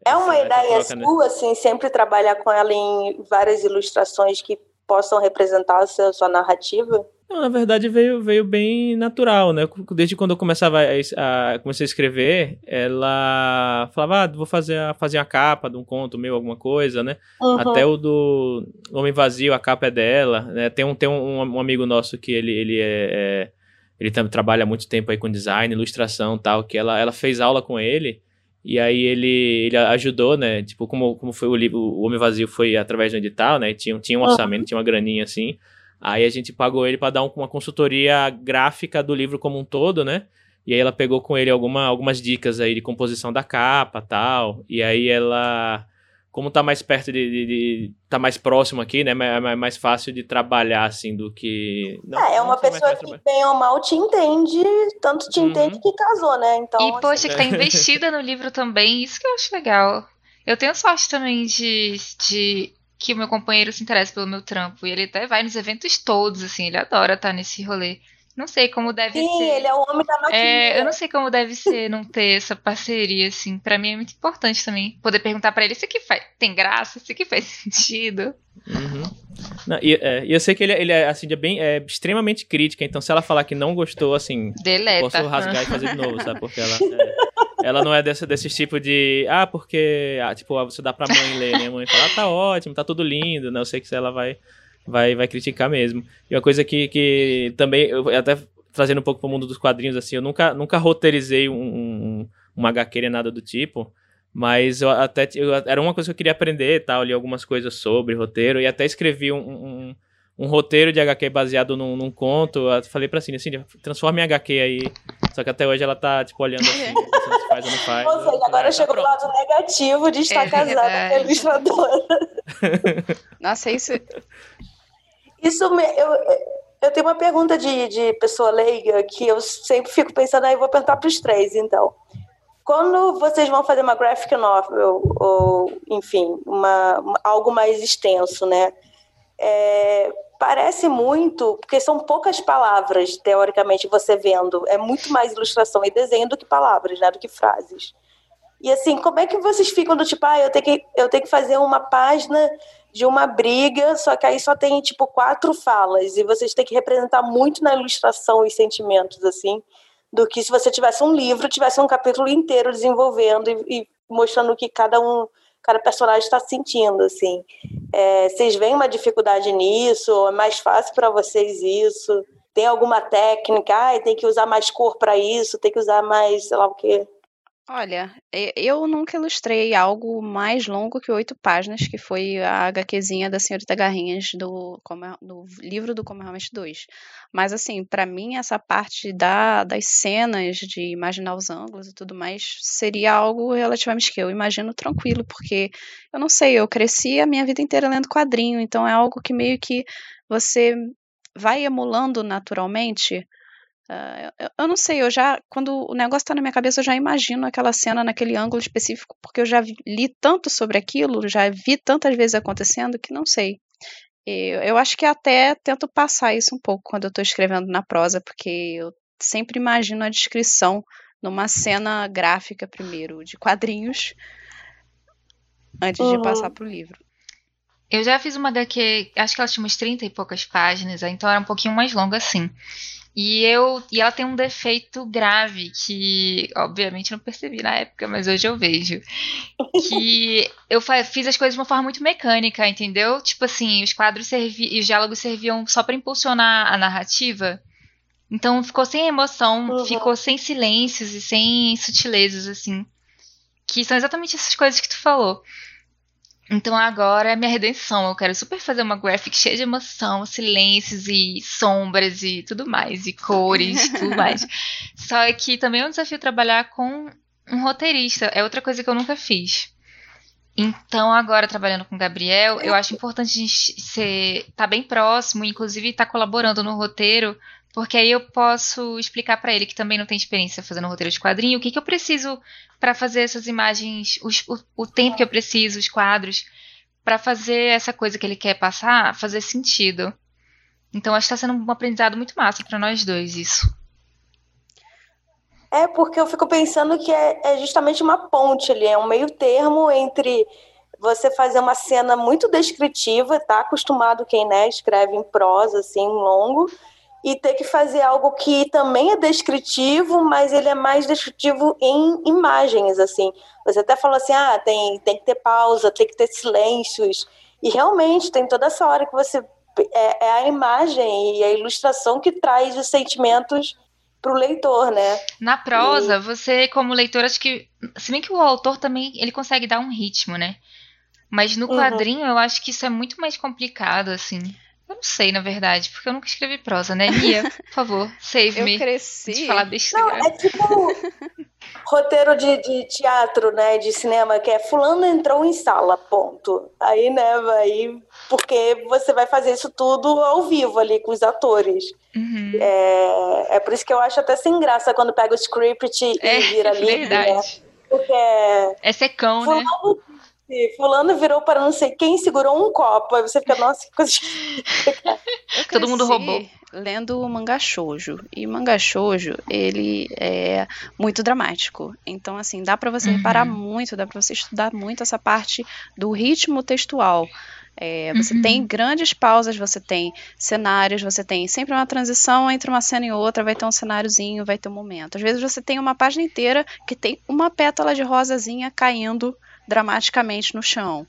É uma essa ideia troca, né? sua, assim, sempre trabalhar com ela em várias ilustrações que possam representar a sua, sua narrativa? Não, na verdade veio, veio bem natural, né? Desde quando eu começava a, a comecei a escrever, ela falava, ah, vou fazer, a- fazer uma capa de um conto meu, alguma coisa, né? Uhum. Até o do Homem Vazio, a capa é dela, né? Tem um, tem um, um amigo nosso que ele, ele é, é- ele também trabalha há muito tempo aí com design, ilustração e tal, que ela, ela fez aula com ele, e aí ele, ele ajudou, né? Tipo, como, como foi o livro, o Homem Vazio foi através do edital, né? Tinha, tinha um orçamento, tinha uma graninha assim. Aí a gente pagou ele para dar um- uma consultoria gráfica do livro como um todo, né? E aí ela pegou com ele alguma, algumas dicas aí de composição da capa tal. E aí ela, como tá mais perto de. de- de- tá mais próximo aqui, né? É mais fácil de trabalhar assim do que. Não, É, é uma pessoa que, bem ou mal, te entende, tanto te Uhum. entende que casou, né? Então, E, assim, poxa, que tá investida no livro também, isso que eu acho legal. Eu tenho sorte também de, de que o meu companheiro se interessa pelo meu trampo. E ele até vai nos eventos todos, assim, ele adora estar nesse rolê. Não sei como deve Sim, ser. ele é o homem da maquininha. É, eu não sei como deve ser não ter essa parceria, assim. Pra mim é muito importante também. Poder perguntar pra ele, isso aqui faz, tem graça? Isso aqui faz sentido? Uhum. Não, e, é, eu sei que ele, ele é, assim, é, bem, é extremamente crítica, então se ela falar que não gostou, assim, Deleta. posso rasgar e fazer de novo, sabe? Porque ela, é, ela não é desse, desse tipo de, ah, porque, ah, tipo, ah, você dá pra mãe ler, né? A mãe fala, ah, tá ótimo, tá tudo lindo, né? Eu sei que ela vai, vai, vai criticar mesmo. E uma coisa que, que também, eu até trazendo um pouco pro mundo dos quadrinhos, assim, eu nunca, nunca roteirizei um, um, uma HQ nem nada do tipo, mas eu até eu, era uma coisa que eu queria aprender, tal, li algumas coisas sobre roteiro e até escrevi um, um, um roteiro de HQ baseado num, num conto. Eu falei pra Cindy, assim, transforma em HQ aí. Só que até hoje ela tá, tipo, olhando assim, se faz ou não faz. Ou seja, agora chegou pro lado negativo de estar É casada com a ilustradora. Nossa, isso. Isso me, eu, eu tenho uma pergunta de, de pessoa leiga que eu sempre fico pensando, aí vou perguntar para os três, então. Quando vocês vão fazer uma graphic novel, ou, enfim, uma- algo mais extenso, né? É, parece muito, porque são poucas palavras, teoricamente, você vendo. É muito mais ilustração e desenho do que palavras, né? Do que frases. E assim, como é que vocês ficam do tipo, ah, eu tenho que, eu tenho que fazer uma página de uma briga, só que aí só tem, tipo, quatro falas, e vocês têm que representar muito na ilustração os sentimentos, assim, do que se você tivesse um livro, tivesse um capítulo inteiro desenvolvendo e, e mostrando o que cada um, cada personagem está sentindo, assim. É, vocês veem uma dificuldade nisso? É mais fácil para vocês isso? Tem alguma técnica? Ah, tem que usar mais cor para isso, tem que usar mais, sei lá o quê. Olha, eu nunca ilustrei algo mais longo que oito páginas, que foi a HQzinha da Senhorita Garrinhas do, É- do livro do Como É Realmente 2. Mas, assim, pra mim, essa parte da, das cenas, de imaginar os ângulos e tudo mais, seria algo relativamente que eu imagino tranquilo, porque eu não sei, eu cresci a minha vida inteira lendo quadrinho, então é algo que meio que você vai emulando naturalmente. Ah, eu, eu não sei, eu já, quando o negócio tá na minha cabeça, eu já imagino aquela cena naquele ângulo específico, porque eu já vi- li tanto sobre aquilo, já vi tantas vezes acontecendo que não sei. Eu, eu acho que até tento passar isso um pouco quando eu tô escrevendo na prosa, porque eu sempre imagino a descrição numa cena gráfica primeiro, de quadrinhos, antes de Uhum. passar pro livro. Eu já fiz uma HQ, acho que ela tinha umas 30 e poucas páginas, então era um pouquinho mais longa assim. E eu e ela tem um defeito grave que, obviamente, eu não percebi na época, mas hoje eu vejo. Que eu fiz as coisas de uma forma muito mecânica, entendeu? Tipo assim, os quadros e os diálogos serviam só pra impulsionar a narrativa. Então ficou sem emoção, Uhum. ficou sem silêncios e sem sutilezas, assim. Que são exatamente essas coisas que tu falou. Então agora é minha redenção. Eu quero super fazer uma graphic cheia de emoção, silêncios e sombras e tudo mais, e cores e tudo mais. Só que também é um desafio trabalhar com um roteirista. É outra coisa que eu nunca fiz. Então, agora trabalhando com o Gabriel, eu acho importante a gente ser, tá bem próximo, inclusive estar colaborando no roteiro, porque aí eu posso explicar pra ele que também não tem experiência fazendo roteiro de quadrinho, o que, que eu preciso pra fazer essas imagens, os- o, o tempo que eu preciso, os quadros, pra fazer essa coisa que ele quer passar fazer sentido. Então, acho que tá sendo um aprendizado muito massa pra nós dois isso. É porque eu fico pensando que é, é justamente uma ponte ali, é um meio termo entre você fazer uma cena muito descritiva, tá acostumado quem né, escreve em prosa, assim, longo, e ter que fazer algo que também é descritivo, mas ele é mais descritivo em imagens, assim. Você até falou assim, ah, tem, tem que ter pausa, tem que ter silêncios, e realmente tem toda essa hora que você... É, é a imagem e a ilustração que traz os sentimentos para o leitor, né? Na prosa, você, como leitor, acho que. Se bem que o autor também ele consegue dar um ritmo, né? Mas no Uhum. quadrinho eu acho que isso é muito mais complicado, assim. Eu não sei, na verdade, porque eu nunca escrevi prosa, né? Nia, por favor, save Eu me. cresci. De falar Não, besteira. é tipo roteiro de, de teatro, né? De cinema, que é fulano entrou em sala, ponto. Aí, né, vai. Porque você vai fazer isso tudo ao vivo ali com os atores. Uhum. É, é por isso que eu acho até sem graça quando pega o script e É, vira né? verdade. Porque é É secão, né? Fulano, fulano virou para não sei quem, segurou um copo. Aí você fica, nossa, que coisa. Todo mundo roubou. Lendo o mangá shoujo. E mangá shoujo, ele é muito dramático. Então, assim, dá para você uhum. reparar muito, dá para você estudar muito essa parte do ritmo textual. É, você uhum. tem grandes pausas, você tem cenários, você tem sempre uma transição entre uma cena e outra, vai ter um cenáriozinho, vai ter um momento. Às vezes você tem uma página inteira que tem uma pétala de rosazinha caindo dramaticamente no chão.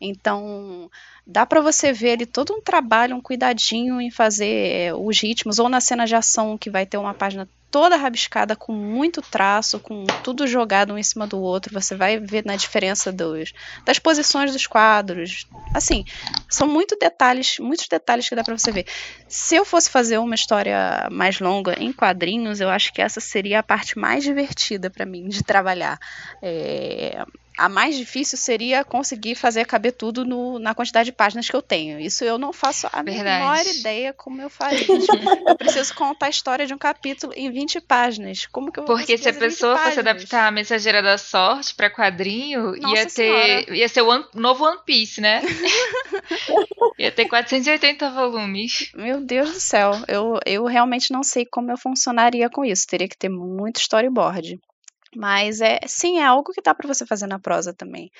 Então, dá para você ver ali todo um trabalho, um cuidadinho em fazer é, os ritmos, ou na cena de ação que vai ter uma página toda rabiscada com muito traço, com tudo jogado um em cima do outro. Você vai ver na diferença dos, das posições dos quadros. Assim, são muito detalhes, muitos detalhes que dá para você ver. Se eu fosse fazer uma história mais longa em quadrinhos, eu acho que essa seria a parte mais divertida para mim de trabalhar. É, a mais difícil seria conseguir fazer caber tudo no, na quantidade de páginas que eu tenho. Isso eu não faço a Verdade. menor ideia como eu faria. eu preciso contar a história de um capítulo em 20 páginas. Como que eu Porque se a pessoa fosse adaptar a Mensageira da Sorte para quadrinho, Nossa ia ter ia ser o one, novo One Piece, né? ia ter 480 volumes. Meu Deus do céu, eu, eu realmente não sei como eu funcionaria com isso. Teria que ter muito storyboard. Mas é sim, é algo que dá para você fazer na prosa também.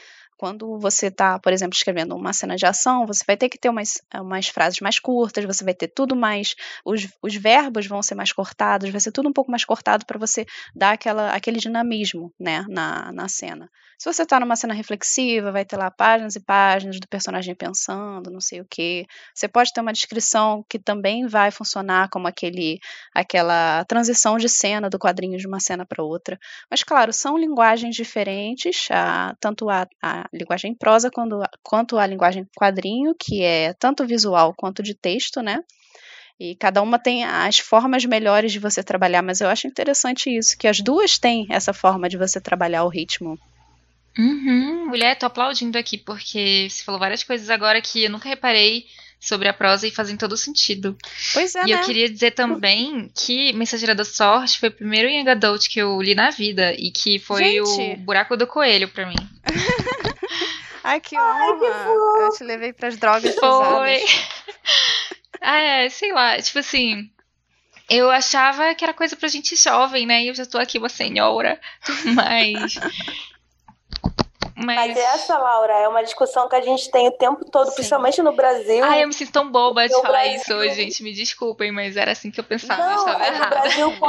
Quando você está, por exemplo, escrevendo uma cena de ação, você vai ter que ter umas, umas frases mais curtas, você vai ter tudo mais. Os, os verbos vão ser mais cortados, vai ser tudo um pouco mais cortado para você dar aquela, aquele dinamismo né, na, na cena. Se você está numa cena reflexiva, vai ter lá páginas e páginas do personagem pensando, não sei o quê. Você pode ter uma descrição que também vai funcionar como aquele, aquela transição de cena do quadrinho de uma cena para outra. Mas, claro, são linguagens diferentes, a, tanto a, a linguagem prosa quanto, quanto a linguagem quadrinho, que é tanto visual quanto de texto, né? E cada uma tem as formas melhores de você trabalhar, mas eu acho interessante isso, que as duas têm essa forma de você trabalhar o ritmo. Uhum, mulher, tô aplaudindo aqui, porque você falou várias coisas agora que eu nunca reparei sobre a prosa e fazem todo sentido. Pois é, E né? eu queria dizer também que Mensageira da Sorte foi o primeiro Young Adult que eu li na vida e que foi Gente. o Buraco do Coelho para mim. Ai, que honra! Ai, que eu te levei pras drogas Foi! ah, é, sei lá, tipo assim... Eu achava que era coisa pra gente jovem, né? E eu já tô aqui uma senhora, mas mas... Mas essa, Laura, é uma discussão que a gente tem o tempo todo, Sim. principalmente no Brasil. Ai, eu me sinto tão boba de falar Brasil... isso hoje, gente. Me desculpem, mas era assim que eu pensava, Não, eu estava é errada. No Brasil, com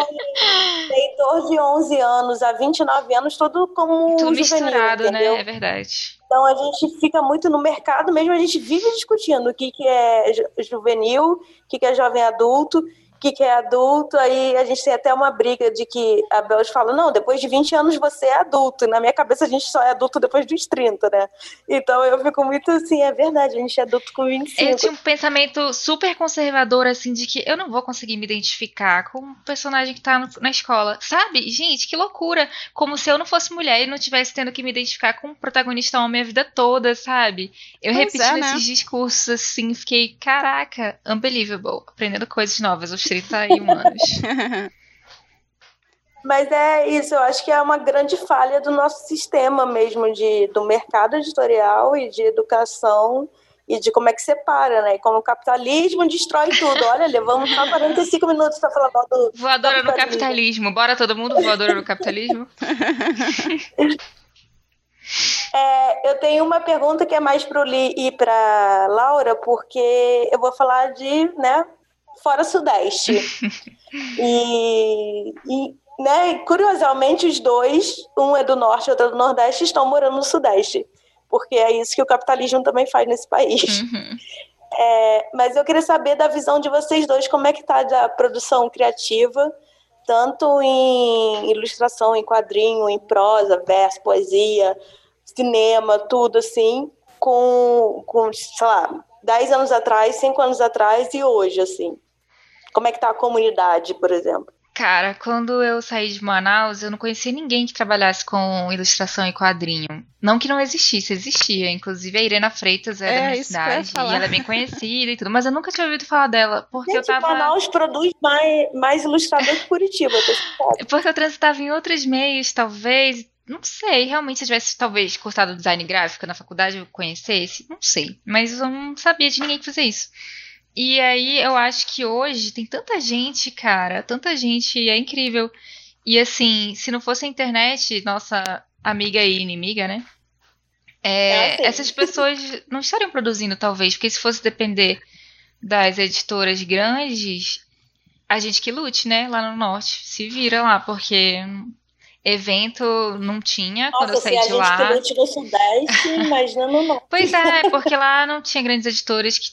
leitor de 11 anos a 29 anos, tudo como tudo juvenil, misturado, né? entendeu? né? É verdade. Então a gente fica muito no mercado mesmo, a gente vive discutindo o que, que é juvenil, o que, que é jovem adulto que, que é adulto, aí a gente tem até uma briga de que a Bel fala, não, depois de 20 anos você é adulto, e na minha cabeça a gente só é adulto depois dos 30, né? Então eu fico muito assim, é verdade, a gente é adulto com 25. Eu tinha um pensamento super conservador, assim, de que eu não vou conseguir me identificar com um personagem que tá no, na escola, sabe? Gente, que loucura! Como se eu não fosse mulher e não tivesse tendo que me identificar com um protagonista homem a vida toda, sabe? Eu pois repetindo é, né? esses discursos, assim, fiquei, caraca, unbelievable, aprendendo coisas novas, os 31 anos. Mas é isso, eu acho que é uma grande falha do nosso sistema mesmo, de, do mercado editorial e de educação e de como é que separa, né? E como o capitalismo destrói tudo. Olha, levamos só 45 minutos para falar do. Voadora no capitalismo. Bora todo mundo voadora no capitalismo? É, eu tenho uma pergunta que é mais para o Li e para Laura, porque eu vou falar de né, fora Sudeste. e, e né, curiosamente, os dois, um é do Norte e outro é do Nordeste, estão morando no Sudeste. Porque é isso que o capitalismo também faz nesse país. Uhum. É, mas eu queria saber da visão de vocês dois, como é que está a produção criativa, tanto em ilustração, em quadrinho, em prosa, verso, poesia, cinema, tudo assim, com, com sei lá, 10 anos atrás, 5 anos atrás e hoje, assim. Como é que tá a comunidade, por exemplo? Cara, quando eu saí de Manaus, eu não conhecia ninguém que trabalhasse com ilustração e quadrinho. Não que não existisse, existia. Inclusive a Irena Freitas é, é da minha cidade e ela é bem conhecida e tudo, mas eu nunca tinha ouvido falar dela. Porque Gente, eu tava. Manaus produz mais, mais ilustrador que Curitiba, Porque eu transitava em outros meios, talvez, não sei, realmente se eu tivesse talvez cursado design gráfico na faculdade eu conhecesse, não sei. Mas eu não sabia de ninguém que fazia isso. E aí eu acho que hoje tem tanta gente, cara, tanta gente, é incrível. E assim, se não fosse a internet, nossa amiga e inimiga, né? É, é assim. Essas pessoas não estariam produzindo, talvez, porque se fosse depender das editoras grandes, a gente que lute, né? Lá no norte. Se vira lá, porque evento não tinha Nossa, quando eu saí de lá. Gente lute no Sudeste, imagina no norte. Pois é, porque lá não tinha grandes editoras que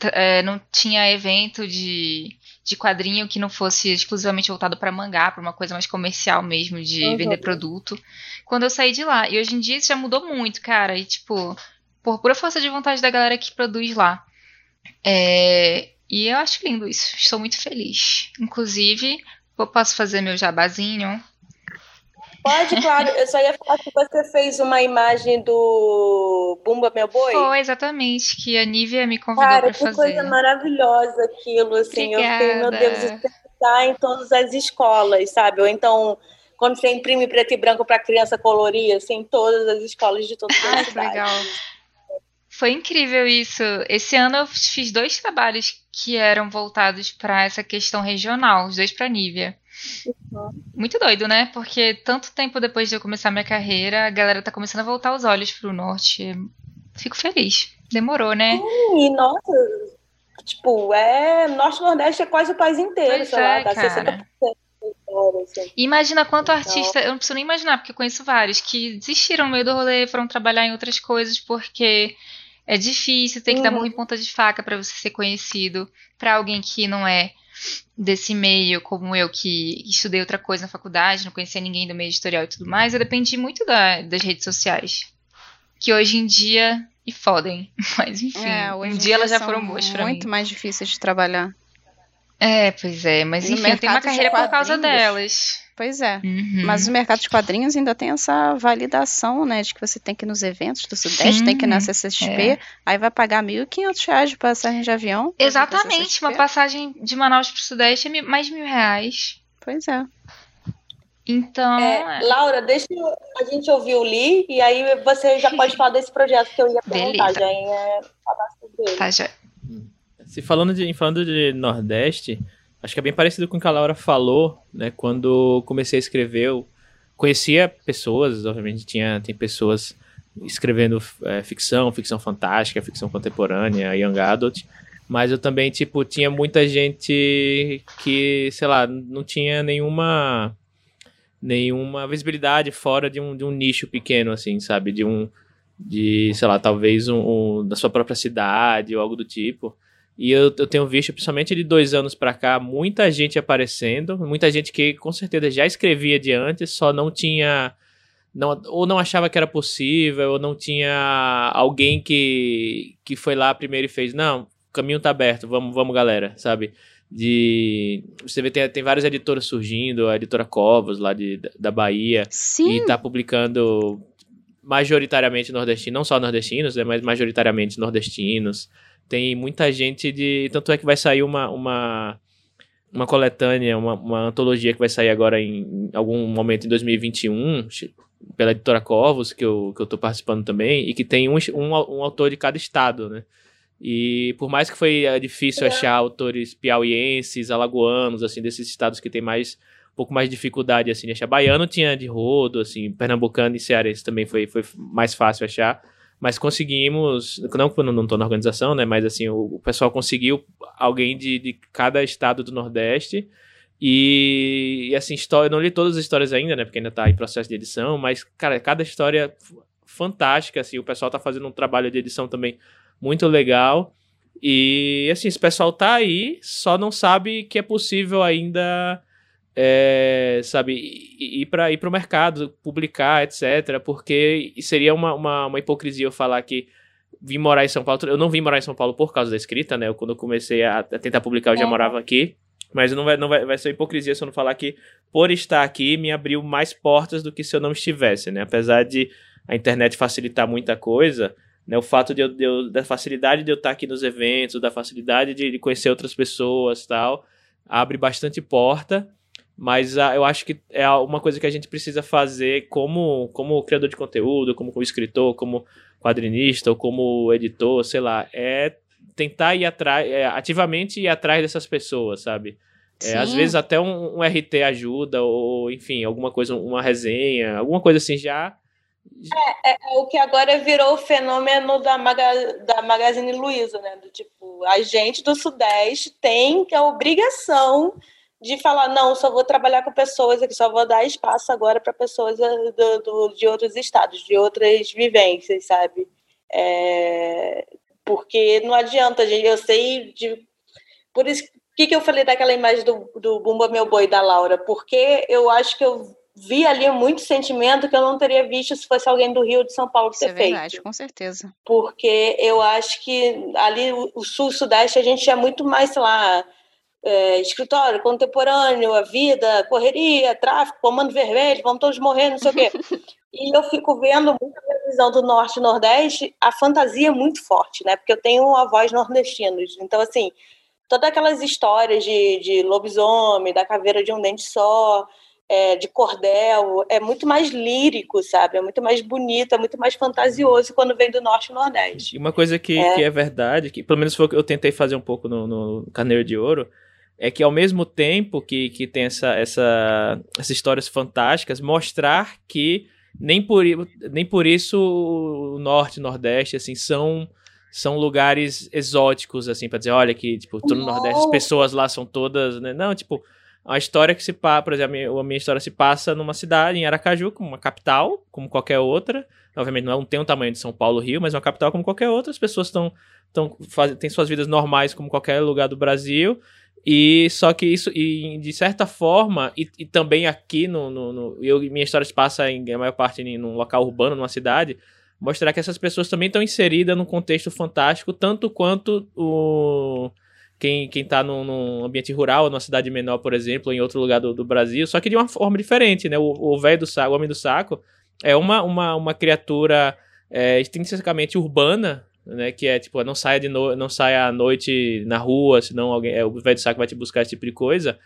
é, não tinha evento de, de quadrinho que não fosse exclusivamente voltado para mangá, para uma coisa mais comercial mesmo, de uhum. vender produto quando eu saí de lá. E hoje em dia isso já mudou muito, cara. E, tipo, por pura força de vontade da galera que produz lá. É, e eu acho lindo isso. Estou muito feliz. Inclusive, eu posso fazer meu jabazinho. Pode, claro. Eu só ia falar que você fez uma imagem do Bumba Meu Boi. Foi, exatamente, que a Nívia me convidou para fazer. Cara, que coisa maravilhosa aquilo, assim. Obrigada. Eu fiquei, meu Deus, isso está em todas as escolas, sabe? Ou então quando você imprime preto e branco para criança colorir, assim, todas as escolas de todo o mundo. legal. Foi incrível isso. Esse ano eu fiz dois trabalhos que eram voltados para essa questão regional, os dois para Nívia. Muito doido, né? Porque tanto tempo depois de eu começar minha carreira, a galera tá começando a voltar os olhos pro norte. Fico feliz. Demorou, né? Sim, nossa, tipo, é. Norte Nordeste é quase o país inteiro, pois sei é, lá, tá? Cara. 60% Assim. Imagina quanto então... artista, eu não preciso nem imaginar, porque eu conheço vários que desistiram no meio do rolê, foram trabalhar em outras coisas porque é difícil, tem que uhum. dar murro em ponta de faca para você ser conhecido, para alguém que não é desse meio, como eu que estudei outra coisa na faculdade, não conhecia ninguém do meio editorial e tudo mais, eu dependi muito da, das redes sociais. Que hoje em dia e fodem, mas enfim, é, um dia elas já foram boas para mim. Muito mais difíceis de trabalhar. É, pois é, mas enfim, eu tenho uma carreira por causa delas. Pois é. Uhum. Mas o mercado de quadrinhos ainda tem essa validação, né? De que você tem que ir nos eventos do Sudeste, Sim, tem que ir na CCXP, é. aí vai pagar R$ 1.500 de passagem de avião. Exatamente, uma passagem de Manaus para o Sudeste é mais de mil reais. Pois é. Então. É, Laura, deixa a gente ouvir o Lee e aí você já pode falar desse projeto que eu ia perguntar. Beleza. Já ia falar sobre ele. Tá, já. Se falando de, falando de Nordeste, acho que é bem parecido com o que a Laura falou, né? Quando comecei a escrever, eu conhecia pessoas, obviamente tinha tem pessoas escrevendo é, ficção, ficção fantástica, ficção contemporânea, young adult, mas eu também tipo tinha muita gente que, sei lá, não tinha nenhuma nenhuma visibilidade fora de um, de um nicho pequeno assim, sabe, de um de, sei lá, talvez um, um da sua própria cidade ou algo do tipo. E eu, eu tenho visto, principalmente de dois anos para cá, muita gente aparecendo, muita gente que com certeza já escrevia de antes, só não tinha. Não, ou não achava que era possível, ou não tinha alguém que, que foi lá primeiro e fez, não, o caminho tá aberto, vamos, vamos galera, sabe? De. Você vê, tem, tem várias editoras surgindo, a editora Covas, lá de, da Bahia, Sim. e tá publicando majoritariamente nordestinos, não só nordestinos, né, mas majoritariamente nordestinos. Tem muita gente de. Tanto é que vai sair uma, uma, uma coletânea, uma, uma antologia que vai sair agora em, em algum momento em 2021, pela editora Corvos, que eu, que eu tô participando também, e que tem um, um, um autor de cada estado, né? E por mais que foi é, difícil é. achar autores piauienses, alagoanos, assim, desses estados que tem mais um pouco mais de dificuldade assim de achar. Baiano tinha de rodo, assim, pernambucano e cearense também foi, foi mais fácil achar mas conseguimos, não que eu não estou na organização, né, mas assim, o, o pessoal conseguiu alguém de, de, cada estado do Nordeste, e, e assim, história, eu não li todas as histórias ainda, né, porque ainda está em processo de edição, mas, cara, cada história fantástica, assim, o pessoal está fazendo um trabalho de edição também muito legal, e, assim, esse pessoal tá aí, só não sabe que é possível ainda é, sabe, ir para ir o mercado, publicar, etc. Porque seria uma, uma, uma, hipocrisia eu falar que vim morar em São Paulo. Eu não vim morar em São Paulo por causa da escrita, né? Eu, quando eu comecei a, a tentar publicar, eu já é. morava aqui. Mas não vai, não vai, vai ser hipocrisia se eu não falar que, por estar aqui, me abriu mais portas do que se eu não estivesse, né? Apesar de a internet facilitar muita coisa, né? O fato de eu, de eu da facilidade de eu estar aqui nos eventos, da facilidade de, de conhecer outras pessoas tal, abre bastante porta Mas uh, eu acho que é uma coisa que a gente precisa fazer como, como criador de conteúdo, como, escritor, como quadrinista ou como editor, sei lá, é tentar ir atrás, é, ativamente ir atrás dessas pessoas, sabe? É, às vezes até um, um, RT ajuda, ou enfim, alguma coisa, uma resenha, alguma coisa assim já. É, é, é o que agora virou o fenômeno da, Maga, da Magazine Luiza, né? Do tipo, a gente do Sudeste tem a obrigação de falar, não, só vou trabalhar com pessoas aqui, só vou dar espaço agora para pessoas eh, do, do, de outros estados, de outras vivências, sabe? É, porque não adianta, gente, eu sei de. Por isso que, que eu falei daquela imagem do, do Bumba Meu Boi da Laura? Porque eu acho que eu vi ali muito sentimento que eu não teria visto se fosse alguém do Rio de São Paulo ter Isso feito. É verdade, com certeza. Porque eu acho que ali o sul-sudeste a gente é muito mais, sei lá, é, escritório contemporâneo, a vida, correria, tráfico, comando vermelho, vamos todos morrer, não sei o quê. E eu fico vendo muita visão do Norte e Nordeste, a fantasia é muito forte, né? Porque eu tenho avós nordestinos. Então, assim, todas aquelas histórias de, de lobisomem, da caveira de um dente só, é, de cordel, é muito mais lírico, sabe? É muito mais bonito, é muito mais fantasioso quando vem do Norte e Nordeste. E uma coisa que é, que é verdade, que pelo menos foi o que eu tentei fazer um pouco no, no Carneiro de Ouro, é que ao mesmo tempo que, que tem essa, essa, essas histórias fantásticas, mostrar que nem por, nem por isso o norte e nordeste assim são são lugares exóticos assim para dizer olha que tipo todo no nordeste as pessoas lá são todas né? não tipo a história que se passa por exemplo a minha, a minha história se passa numa cidade em Aracaju como uma capital como qualquer outra. Obviamente não tem o tamanho de São Paulo Rio mas é uma capital como qualquer outra. As pessoas estão estão têm suas vidas normais como qualquer lugar do Brasil e só que isso, e de certa forma, e, e também aqui no, no, no, eu, minha história se passa em a maior parte em local urbano, numa cidade, mostrar que essas pessoas também estão inseridas num contexto fantástico, tanto quanto o quem, quem tá num, num ambiente rural, numa cidade menor, por exemplo, em outro lugar do, do Brasil, só que de uma forma diferente, né? O velho do saco, o homem do saco, é uma, uma, uma criatura é, urbana, né? Que é tipo, não saia de no... não saia à noite na rua, senão alguém, é, o velho saco vai te buscar esse tipo de coisa.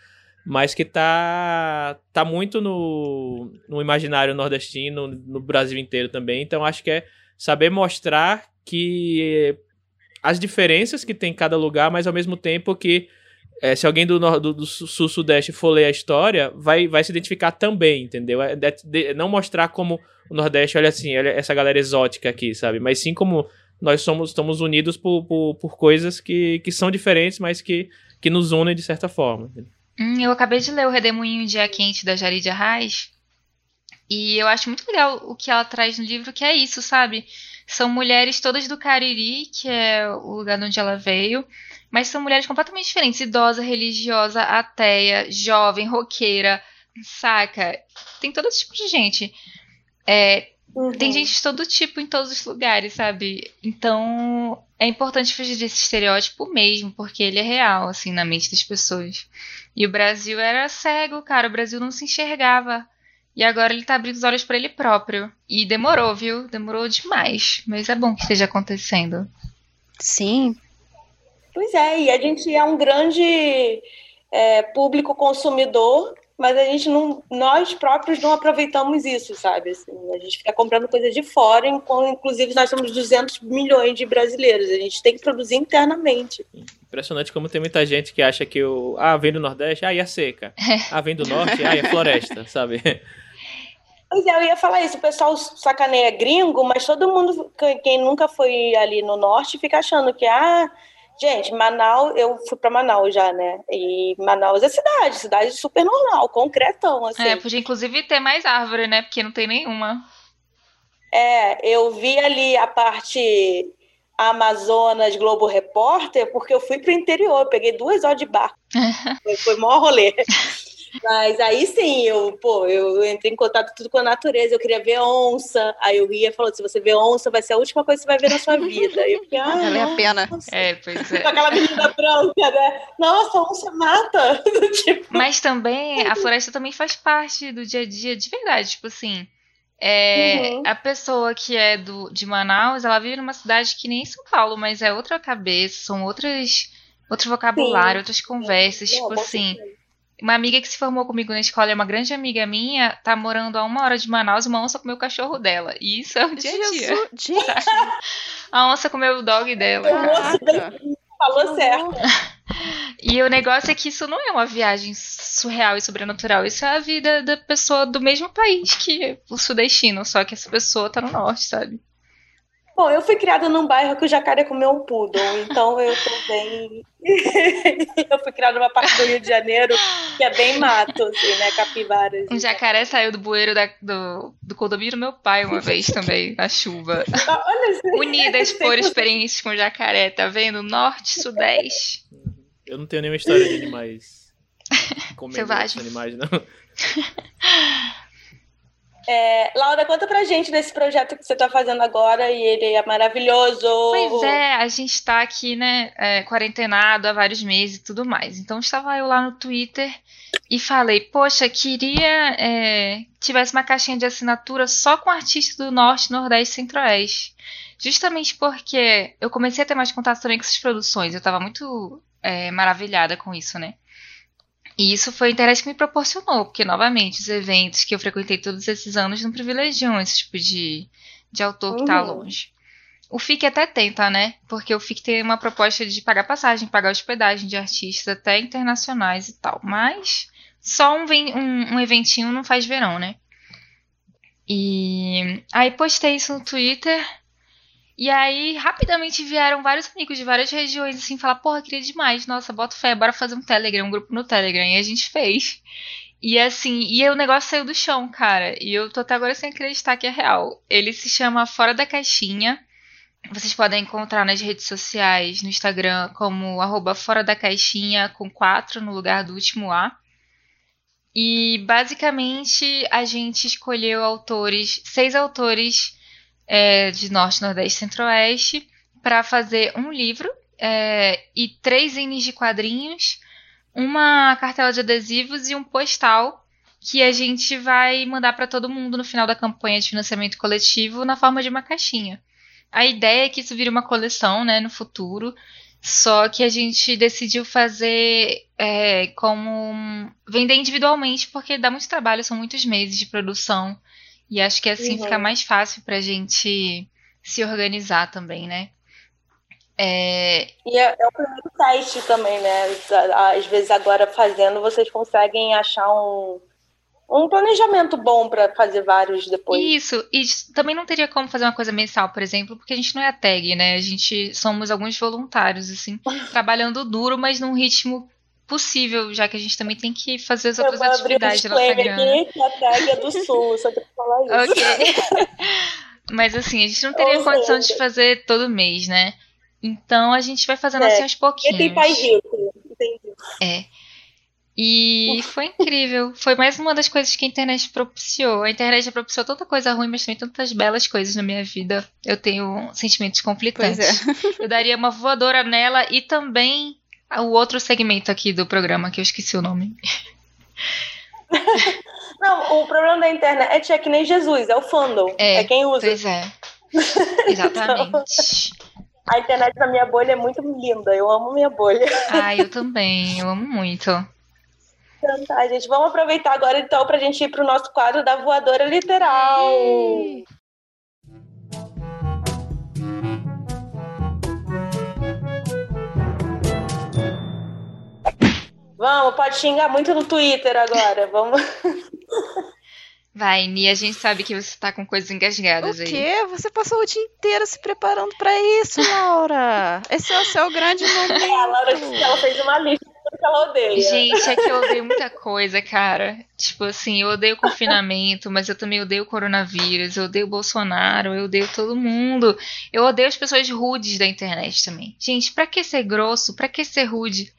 Mas que tá, tá muito no, no imaginário nordestino, no Brasil inteiro também. Então acho que é saber mostrar que as diferenças que tem em cada lugar, mas ao mesmo tempo que é, se alguém do, do, do sul-sudeste for ler a história, vai, vai se identificar também, entendeu? É, de, de, não mostrar como o Nordeste, olha assim, olha essa galera exótica aqui, sabe? Mas sim como nós somos estamos unidos por, por, por, coisas que, que são diferentes, mas que, que nos unem de certa forma. Hum, eu acabei de ler o Redemoinho Dia Quente da Jari de Arraes e eu acho muito legal o que ela traz no livro, que é isso, sabe? São mulheres todas do Cariri, que é o lugar de onde ela veio, mas são mulheres completamente diferentes, idosa, religiosa, ateia, jovem, roqueira, saca? Tem todo tipo de gente. É, Uhum. Tem gente de todo tipo em todos os lugares, sabe? Então é importante fugir desse estereótipo mesmo, porque ele é real, assim, na mente das pessoas. E o Brasil era cego, cara. O Brasil não se enxergava. E agora ele tá abrindo os olhos para ele próprio. E demorou, viu? Demorou demais. Mas é bom que esteja acontecendo. Sim. Pois é, e a gente é um grande é, público consumidor mas a gente não, nós próprios não aproveitamos isso, sabe? Assim, a gente fica comprando coisas de fora, inclusive nós somos 200 milhões de brasileiros, a gente tem que produzir internamente. Impressionante como tem muita gente que acha que o ah, vem do Nordeste, ah, e a seca. Ah, vem do Norte, ah, e a floresta, sabe? Pois é, eu ia falar isso, o pessoal sacaneia gringo, mas todo mundo, quem nunca foi ali no Norte, fica achando que, ah, Gente, Manaus, eu fui para Manaus já, né? E Manaus é cidade, cidade super normal, concretão, assim. É, podia inclusive ter mais árvore, né? Porque não tem nenhuma. É, eu vi ali a parte Amazonas Globo Repórter, porque eu fui pro interior, eu peguei duas horas de barco. foi, foi maior rolê. Mas aí sim, eu, pô, eu entrei em contato tudo com a natureza, eu queria ver onça. Aí o guia falou: se você ver onça, vai ser a última coisa que você vai ver na sua vida. Aí eu fiquei, ah, vale a pena. É, pois é. Com aquela menina branca, né? Nossa, onça mata. tipo... Mas também, a floresta também faz parte do dia a dia de verdade. Tipo assim, é, uhum. A pessoa que é do, de Manaus, ela vive numa cidade que nem São Paulo, mas é outra cabeça, são outras, outro vocabulário, Sim. outras conversas, Não, tipo assim. Uma amiga que se formou comigo na escola, é uma grande amiga minha, tá morando a uma hora de Manaus, uma onça comeu o cachorro dela. E isso é o dia a dia. Jesus, gente, A onça comeu o dog dela. O moço caraca. falou certo. E o negócio é que isso não é uma viagem surreal e sobrenatural. Isso é a vida da pessoa do mesmo país que o sudestino, só que essa pessoa tá no norte, sabe? Bom, eu fui criada num bairro que o jacaré comeu um poodle, então eu tô bem. eu fui criada numa parte do Rio de Janeiro que é bem mato, assim, né? Capivaras. Um jacaré saiu do bueiro da- do, do condomínio do meu pai uma vez também, na chuva. Ah, Olha, assim, Unidas por experiências com jacaré, tá vendo? Norte, sudeste. Eu não tenho nenhuma história de animais comendo Selvagens. outros animais, não. É, Laura, conta pra gente desse projeto que você tá fazendo agora e ele é maravilhoso. Pois é, a gente tá aqui, né, é, quarentenado há vários meses e tudo mais. Então estava eu lá no Twitter e falei, poxa, queria é, que tivesse uma caixinha de assinatura só com artistas do Norte, Nordeste e Centro-Oeste. Justamente porque eu comecei a ter mais contato também com essas produções. Eu tava muito é, maravilhada com isso, né? E isso foi a internet que me proporcionou, porque, novamente, os eventos que eu frequentei todos esses anos não privilegiam esse tipo de, de autor que tá Uhum. longe. O FIC até tenta, né? Porque o FIC tem uma proposta de pagar passagem, pagar hospedagem de artistas até internacionais e tal. Mas só um, um, um eventinho não faz verão, né? E aí postei isso no Twitter. E aí, rapidamente vieram vários amigos de várias regiões, assim, falar, porra, queria demais, nossa, bota fé, bora fazer um Telegram, um grupo no Telegram. E a gente fez. E assim, e o negócio saiu do chão, cara. E eu tô até agora sem acreditar que é real. Ele se chama Fora da Caixinha. Vocês podem encontrar nas redes sociais, no Instagram, como arroba Fora da Caixinha, com 4 no lugar do último A. E basicamente a gente escolheu autores, seis autores é, de Norte, Nordeste Centro-Oeste, para fazer um livro é, e três zines de quadrinhos, uma cartela de adesivos e um postal que a gente vai mandar para todo mundo no final da campanha de financiamento coletivo na forma de uma caixinha. A ideia é que isso vire uma coleção, né, no futuro. Só que a gente decidiu fazer é, como vender individualmente, porque dá muito trabalho, são muitos meses de produção. E acho que assim Uhum. fica mais fácil pra gente se organizar também, né? É, E é, é o primeiro teste também, né? Às vezes agora fazendo, vocês conseguem achar um, um planejamento bom para fazer vários depois. Isso, e também não teria como fazer uma coisa mensal, por exemplo, porque a gente não é a tag, né? A gente somos alguns voluntários, assim, trabalhando duro, mas num ritmo possível, já que a gente também tem que fazer as Eu outras atividades da nossa grana. aqui, que a tag é do sul, só pra falar isso. Ok. Mas assim, a gente não teria Ou condição seja- de fazer todo mês, né? Então a gente vai fazendo É, assim aos E tem pai pouquinhos. rico, entendi. É. E foi incrível. Foi mais uma das coisas que a internet propiciou. A internet propiciou tanta coisa ruim, mas também tantas belas coisas na minha vida. Eu tenho sentimentos Pois conflitantes. é. Eu daria uma voadora nela e também o outro segmento aqui do programa, que eu esqueci o nome. Não, o problema da internet é que nem Jesus, é o fandom. É, É, quem usa. Pois é. Exatamente. A internet na minha bolha é muito linda. Eu amo minha bolha. Ai, eu também. Eu amo muito. Então tá, gente. Vamos aproveitar agora então pra gente ir pro nosso quadro da voadora literal. Vamos, pode xingar muito no Twitter agora. Vamos. Vai, Ni, a gente sabe que você tá com coisas engasgadas O aí. quê? Você passou o dia inteiro se preparando pra isso, Laura. Esse é o seu grande momento. A Laura disse que ela fez uma lista de tudo que ela odeia. Gente, é que eu odeio muita coisa, cara. Tipo assim, eu odeio o confinamento, mas eu também odeio o coronavírus, eu odeio o Bolsonaro, eu odeio todo mundo. Eu odeio as pessoas rudes da internet também. Gente, pra que ser grosso? Pra que ser rude?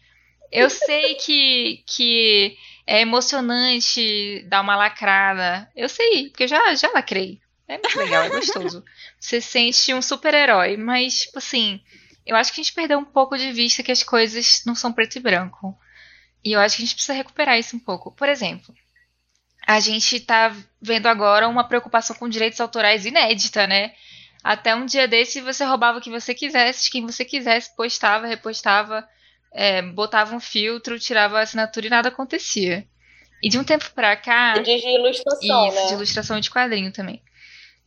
Eu sei que, que é emocionante dar uma lacrada. Eu sei, porque eu já, já lacrei. É muito legal, é gostoso. Você sente um super-herói, mas, tipo assim, eu acho que a gente perdeu um pouco de vista que as coisas não são preto e branco. E eu acho que a gente precisa recuperar isso um pouco. Por exemplo, a gente tá vendo agora uma preocupação com direitos autorais inédita, né? Até um dia desse você roubava o que você quisesse, quem você quisesse, postava, repostava é, botava um filtro, tirava a assinatura e nada acontecia. E de um tempo pra cá. De ilustração, isso, né? de ilustração e de quadrinho também.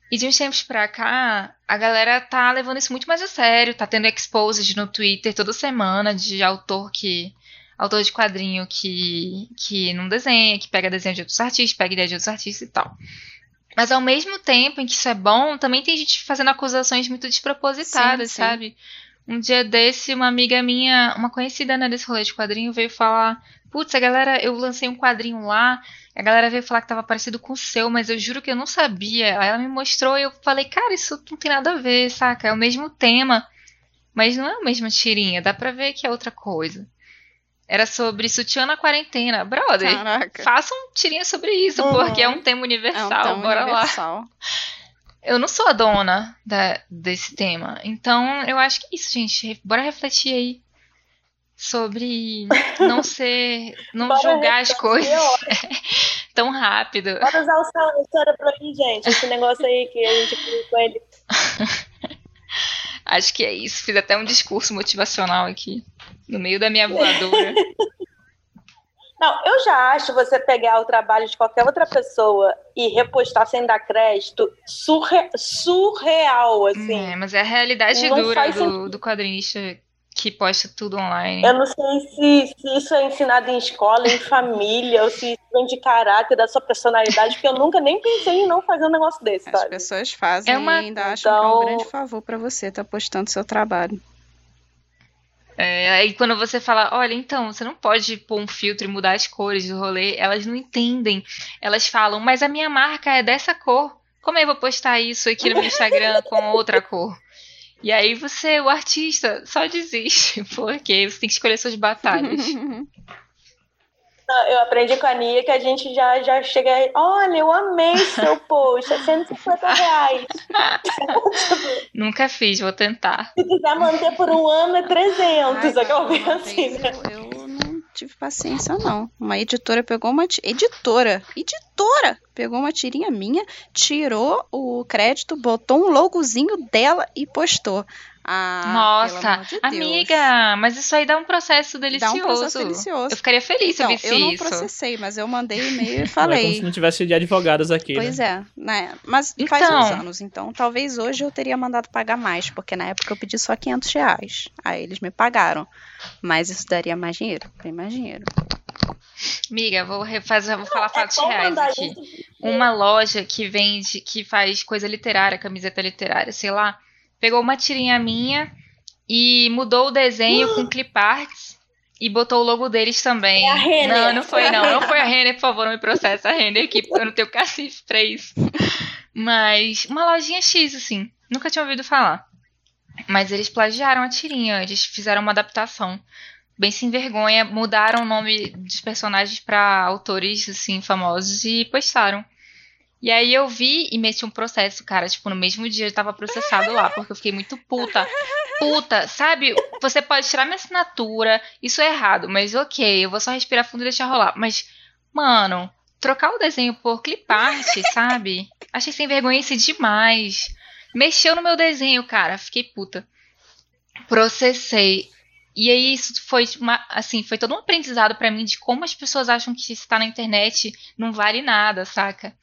E de uns tempos pra cá, a galera tá levando isso muito mais a sério, tá tendo exposes no Twitter toda semana de autor que. autor de quadrinho que, que não desenha, que pega desenho de outros artistas, pega ideia de outros artistas e tal. Mas ao mesmo tempo em que isso é bom, também tem gente fazendo acusações muito despropositadas, Sim, sim. sabe? Um dia desse, uma amiga minha, uma conhecida né, desse rolê de quadrinho, veio falar: Putz, a galera, eu lancei um quadrinho lá, a galera veio falar que tava parecido com o seu, mas eu juro que eu não sabia. Aí ela me mostrou e eu falei: Cara, isso não tem nada a ver, saca? É o mesmo tema, mas não é a mesma tirinha, dá pra ver que é outra coisa. Era sobre sutiã na quarentena. Brother, Caraca. façam tirinha sobre isso, Uhum. porque é um tema É um universal. tema Bora lá. Eu não sou a dona da- desse tema. Então, eu acho que é isso, gente. Bora refletir aí sobre não ser. não Bora julgar as coisas ó. tão rápido. Bora usar o cé- o cérebro aí, gente. Esse negócio aí que a gente com ele. Acho que é isso. Fiz até um discurso motivacional aqui. No meio da minha voadora. Não, eu já acho você pegar o trabalho de qualquer outra pessoa e repostar sem dar crédito surre- surreal, assim. É, mas é a realidade Não dura do, do quadrinista que posta tudo online. Eu não sei se, se isso é ensinado em escola, em família, ou se isso vem de caráter, da sua personalidade, porque eu nunca nem pensei em não fazer um negócio desse, As sabe? pessoas fazem É uma- e ainda acham que é um Então- grande favor pra você estar postando seu trabalho. É, aí quando você fala, olha, então, você não pode pôr um filtro e mudar as cores do rolê, elas não entendem. Elas falam, mas a minha marca é dessa cor. Como eu vou postar isso aqui no meu Instagram com outra cor? E aí você, o artista, só desiste, porque você tem que escolher suas batalhas. Não, Eu aprendi com a Nia que a gente já, já chega aí, olha, eu amei seu post, é 150 reais. Nunca fiz, vou tentar. Se quiser manter por um ano, é 300. Ai, bem uma assim, né? eu, eu não tive paciência, não. Uma editora pegou uma. Editora! Editora! Pegou uma tirinha minha, tirou o crédito, botou um logozinho dela e postou. Ah, pelo Nossa, amor de Deus. amiga, mas isso aí dá um processo Dá delicioso. um processo delicioso. Eu ficaria feliz se eu Então, visse eu não isso. processei, mas eu mandei e-mail e Não é como falei. se não tivesse de advogadas aqui, Pois né? é, né? Mas faz Então. uns anos, então talvez hoje eu teria mandado pagar mais, porque na época eu pedi só 500 reais. Aí eles me pagaram. Mas isso daria mais dinheiro, bem mais dinheiro. Amiga, vou refazer, vou falar fatos é reais aqui. isso. uma loja que vende, que faz coisa literária, camiseta literária, sei lá, pegou uma tirinha minha e mudou o desenho com clip arts e botou o logo deles também. É a Renner. Não, não foi não. Não foi a Renner, por favor, não me processa a Renner aqui, porque eu não tenho cacife pra isso. Mas uma lojinha X, assim. Nunca tinha ouvido falar. Mas eles plagiaram a tirinha, eles fizeram uma adaptação. Bem sem vergonha, mudaram o nome dos personagens pra autores, assim, famosos e postaram. E aí eu vi e meti um processo, cara. Tipo, no mesmo dia eu tava processado lá, porque eu fiquei muito puta. Puta, sabe? Você pode tirar minha assinatura, isso é errado, mas ok, eu vou só respirar fundo e deixar rolar. Mas, mano, trocar o desenho por clipart, sabe? Achei sem vergonha demais. Mexeu no meu desenho, cara. Fiquei puta. Processei. E aí isso foi uma, assim, foi todo um aprendizado pra mim de como as pessoas acham que estar na internet não vale nada, saca?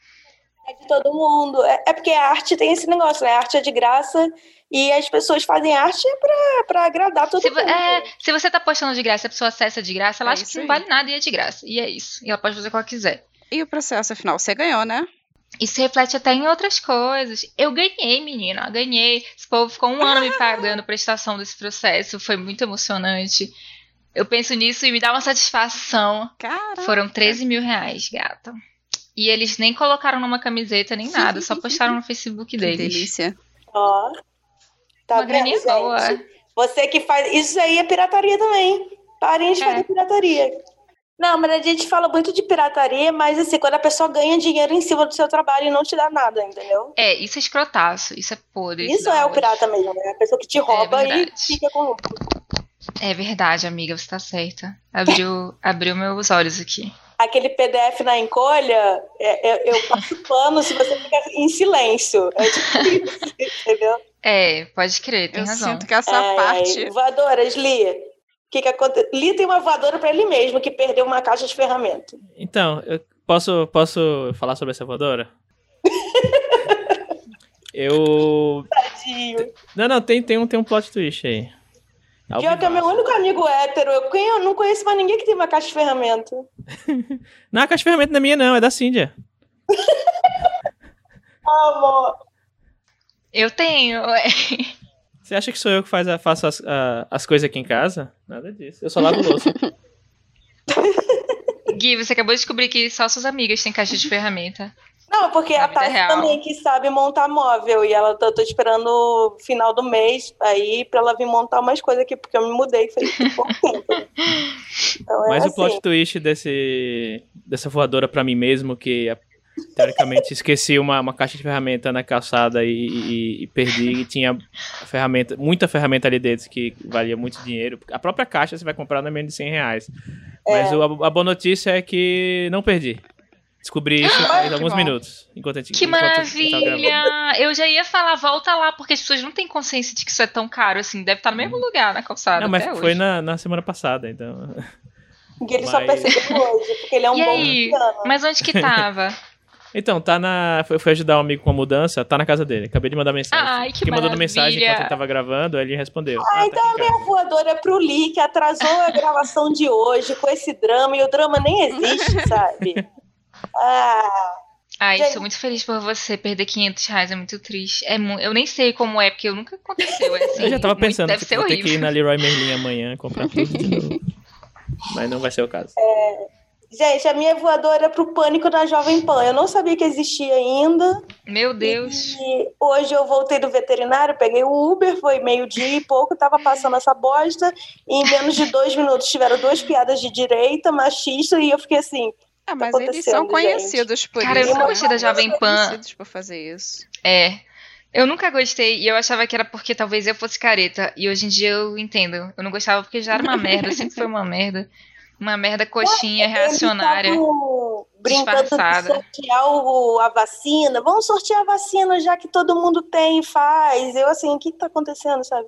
É de todo mundo. É, é porque a arte tem esse negócio, né? A arte é de graça e as pessoas fazem arte pra, pra agradar todo Se, mundo. é, se você tá postando de graça, a pessoa acessa de graça, ela É acha que não aí. vale nada e é de graça. E é isso. E ela pode fazer o que ela quiser. E o processo, afinal, você ganhou, né? Isso reflete até em outras coisas. Eu ganhei, menina, ganhei. Esse povo ficou um ano me pagando prestação desse processo. Foi muito emocionante. Eu penso nisso e me dá uma satisfação. Caraca. Foram 13 mil reais, gata. E eles nem colocaram numa camiseta nem nada, só postaram no Facebook Que deles. delícia. Ó. Tá Uma graninha gente? boa. Você que faz. Isso aí é pirataria também. Parem de É. fazer pirataria. Não, mas a gente fala muito de pirataria, mas assim, quando a pessoa ganha dinheiro em cima do seu trabalho e não te dá nada, entendeu? É, isso é escrotaço, isso é podre. Isso é o pirata mesmo, né? A pessoa que te rouba e verdade. fica com lucro. É verdade, amiga, você tá certa. Abriu, abriu meus olhos aqui. Aquele PDF na encolha, é- é- eu passo pano se você fica em silêncio. É tipo isso, entendeu? É, pode crer, tem Eu razão. sinto que essa Ai, parte. Voadoras, Li. que, que aconteceu? Lee tem uma voadora para ele mesmo, que perdeu uma caixa de ferramenta. Então, eu posso, posso falar sobre essa voadora? eu. Tadinho. Não, não, tem, tem, um, tem um plot twist aí. Ao Pior que é meu único amigo hétero. Eu não conheço mais ninguém que tem uma caixa de ferramenta. Não, a caixa de ferramenta não é minha, não, é da Cíndia. Amor. Eu tenho. Você acha que sou eu que faz a- faço as, a- as coisas aqui em casa? Nada disso. Eu só lavo louça. Gui, você acabou de descobrir que só suas amigas têm caixa de ferramenta. Não, porque Na a vida Tati real. também que sabe montar móvel. E ela eu tô esperando o final do mês aí pra ela vir montar umas coisas aqui, porque eu me mudei faz pouco tempo. Então é Mas assim. o plot twist desse, dessa voadora pra mim mesmo, que é, teoricamente esqueci uma, uma caixa de ferramenta na calçada e, e- e perdi, e tinha ferramenta, muita ferramenta ali dentro que valia muito dinheiro. A própria caixa você vai comprar não é menos de 100 reais. Mas É. o- a, a boa notícia é que não perdi. Descobri isso faz que alguns bom. minutos. Enquanto a gente, Que enquanto maravilha! Eu já ia falar, volta lá, porque as pessoas não têm consciência de que isso é tão caro assim. Deve estar no mesmo lugar na calçada. Não, mas até foi hoje. na, na semana passada, então. Que ele só Mas- percebeu hoje, porque ele é um E bom aí? Mas onde que tava? Então, tá na. Foi, foi ajudar um amigo com a mudança, tá na casa dele. Acabei de mandar mensagem. Ai, que Fiquei mandando mensagem enquanto ele tava gravando, aí ele respondeu. Ah, tá aqui então em a minha casa. voadora é pro Lee, que atrasou a gravação de hoje com esse drama, e o drama nem existe, sabe? Ah, Ai, Gente. sou muito feliz por você. Perder 500 reais é muito triste. É mu- Eu nem sei como é, porque eu nunca aconteceu. É assim, Eu já tava muito- pensando Deve que ser ter que ir na Leroy Merlin amanhã comprar tudo de novo. Mas não vai ser o caso. gente, a minha voadora é pro Pânico na Jovem Pan. Eu não sabia que existia ainda. Meu Deus. E hoje eu voltei do veterinário, peguei o Uber, foi meio-dia e pouco, tava passando essa bosta. E em menos de dois minutos tiveram duas piadas de direita, machista, e eu fiquei assim. Ah, mas Tá eles são conhecidos por Cara, eu isso. nunca né? gostei da Jovem São Pan. conhecidos por fazer isso. É. Eu nunca gostei e eu achava que era porque talvez eu fosse careta. E hoje em dia eu entendo. Eu não gostava porque já era uma merda, sempre foi uma merda. Uma merda coxinha, reacionária. Eles tavam brincando de sortear o- a vacina. Vamos sortear a vacina, já que todo mundo tem e faz. Eu assim, o que, que tá acontecendo, sabe?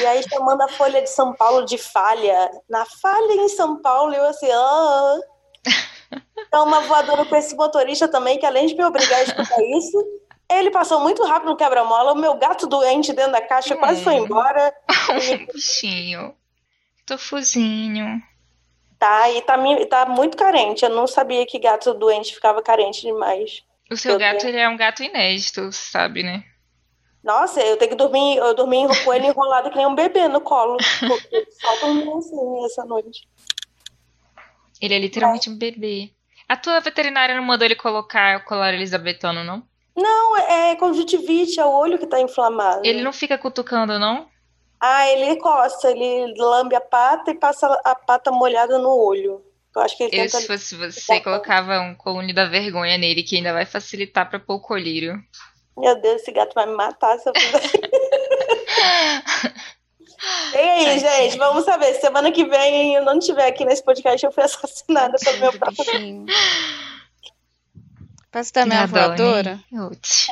E aí chamando a Folha de São Paulo de falha. Na falha em São Paulo, eu assim, ah. Então, uma voadora com esse motorista também, que além de me obrigar a escutar isso, ele passou muito rápido no quebra-mola. O meu gato doente dentro da caixa quase foi embora. Um bichinho. Tofuzinho. Tá, e tá, tá muito carente. Eu não sabia que gato doente ficava carente demais. O seu Eu gato, tenho- ele é um gato inédito, sabe, né? Nossa, eu tenho que dormir, eu dormi com ele enrolado que nem um bebê no colo. Só dormi assim essa noite. Ele é literalmente um bebê. A tua veterinária não mandou ele colocar o colar elisabetano, não? Não, é conjuntivite, é o olho que tá inflamado. Ele não fica cutucando, não? Ah, ele coça, ele lambe a pata e passa a pata molhada no olho. Eu acho que ele Eu, tenta. se fosse você, colocava um colune da vergonha nele, que ainda vai facilitar pra pôr o colírio. Meu Deus, esse gato vai me matar se eu fizer. E aí, gente, vamos saber. Semana que vem eu não estiver aqui nesse podcast, eu fui assassinada pelo meu próprio. Posso dar minha Adoro, né? voadora? Uts.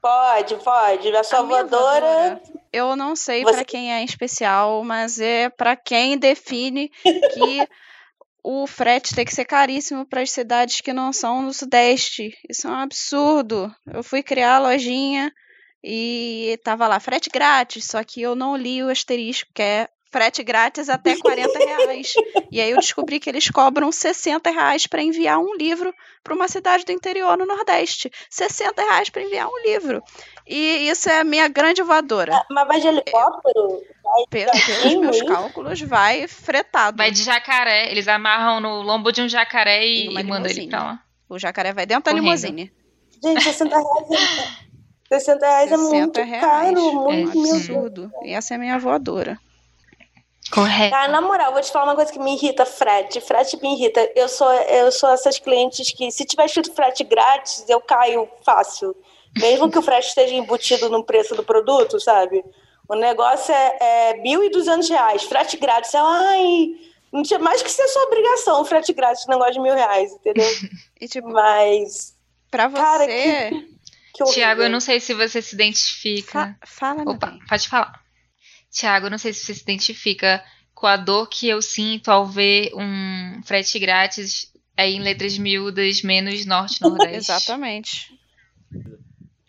Pode, pode. A sua A voadora. Eu não sei Você- pra quem é em especial, mas é pra quem define que o frete tem que ser caríssimo para as cidades que não são no Sudeste. Isso é um absurdo. Eu fui criar a lojinha e tava lá frete grátis, só que eu não li o asterisco, que é frete grátis até 40 reais. E aí eu descobri que eles cobram 60 reais para enviar um livro para uma cidade do interior no Nordeste. 60 reais para enviar um livro. E isso é a minha grande voadora. Mas vai de helicóptero? Pe- Pelos Gatinho, meus cálculos, vai fretado. Vai de jacaré. Eles amarram no lombo de um jacaré e, e mandam ele pra lá. O jacaré vai dentro da Correndo. limusine. Gente, 60 reais é, 60 reais é 60 muito reais. caro. É Muito, um meu Deus. absurdo. E essa é a minha voadora. Correto. Cara, na moral, vou te falar uma coisa que me irrita, frete. Frete me irrita. Eu sou, eu sou essas clientes que, se tiver escrito frete grátis, eu caio fácil. Mesmo que o frete esteja embutido no preço do produto, sabe? O negócio é, é 1.200 reais. Frete grátis. Ai, não tinha mais que ser sua obrigação, frete grátis, negócio de mil reais, entendeu? E tipo, Mas. pra você. Cara, Que. Tiago, eu não sei se você se identifica. Fa- fala, Opa, bem. pode falar. Tiago, não sei se você se identifica com a dor que eu sinto ao ver um frete grátis aí em letras miúdas menos norte-nordeste. Exatamente.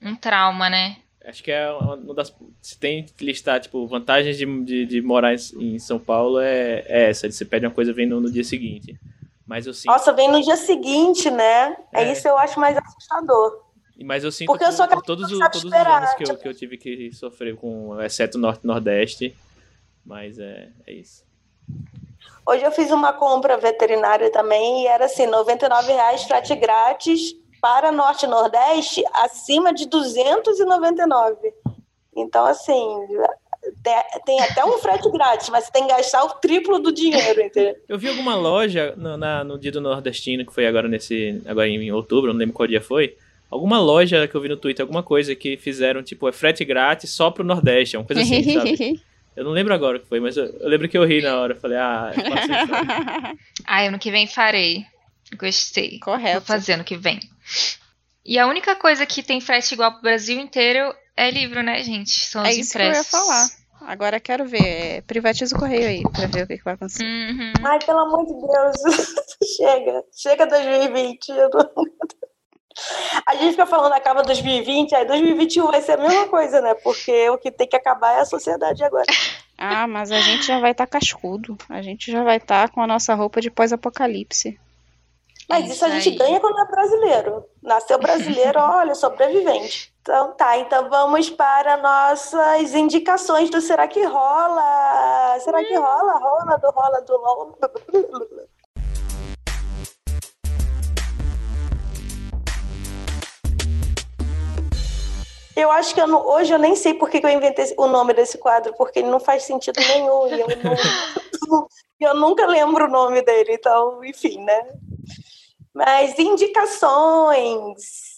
Um trauma, né? Acho que é uma das. Se tem que listar, tipo, vantagens de, de, de morar em, em, São Paulo é, é essa. Você pede uma coisa vem no, no, dia seguinte. Mas eu sinto. Nossa, vem no dia seguinte, né? É, é isso eu acho mais assustador. Mas eu sinto Porque eu sou por todos, o, todos os anos que eu, que eu tive que sofrer com, exceto Norte e Nordeste. Mas é, é isso. Hoje eu fiz uma compra veterinária também e era assim, R$ reais frete grátis para Norte e Nordeste acima de 299. Então, assim, tem até um frete grátis, mas você tem que gastar o triplo do dinheiro, entendeu? Eu vi alguma loja no, na, no dia do nordestino, que foi agora nesse. agora em outubro, não lembro qual dia foi. Alguma loja que eu vi no Twitter, alguma coisa que fizeram, tipo, é frete grátis só pro Nordeste, é uma coisa assim, sabe? Eu não lembro agora o que foi, mas eu, eu, lembro que eu ri na hora. Eu falei, ah, é Ah, ano que vem farei. Gostei. Correto. Vou fazer ano que vem. E a única coisa que tem frete igual pro Brasil inteiro é livro, né, gente? São é os isso impressos. que eu ia falar. Agora quero ver. É, privatiza o correio aí pra ver o que, que vai acontecer. Uhum. Ai, pelo amor de Deus. Chega. Chega 2020. Eu não... A gente fica falando acaba 2020, aí 2021 vai ser a mesma coisa, né? Porque o que tem que acabar é a sociedade agora. Ah, mas a gente já vai estar tá cascudo. A gente já vai estar tá com a nossa roupa de pós-apocalipse. Mas isso, isso a gente ganha quando é brasileiro. Nasceu brasileiro, olha, sobrevivente. Então tá, então vamos para nossas indicações do Será que rola? Será que rola? Rola do rola do Eu acho que eu não, hoje eu nem sei por que, eu inventei o nome desse quadro, porque ele não faz sentido nenhum. e eu, não, eu nunca lembro o nome dele, então, enfim, né? Mas indicações.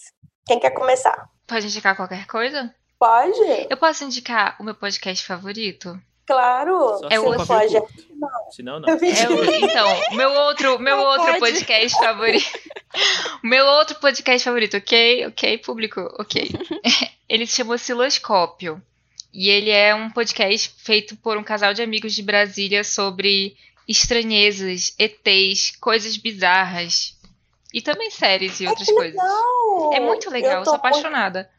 Quem quer começar? Pode indicar qualquer coisa? Pode. Eu posso indicar o meu podcast favorito? Claro. Só é o pode. Não. Senão, não. É o, então, meu outro, meu não outro pode. podcast favorito. meu outro podcast favorito, ok? Ok, público, ok. Ele se chama Osciloscópio. E ele é um podcast feito por um casal de amigos de Brasília sobre estranhezas, ETs, coisas bizarras. E também séries e outras coisas. É muito legal, eu, eu sou apaixonada.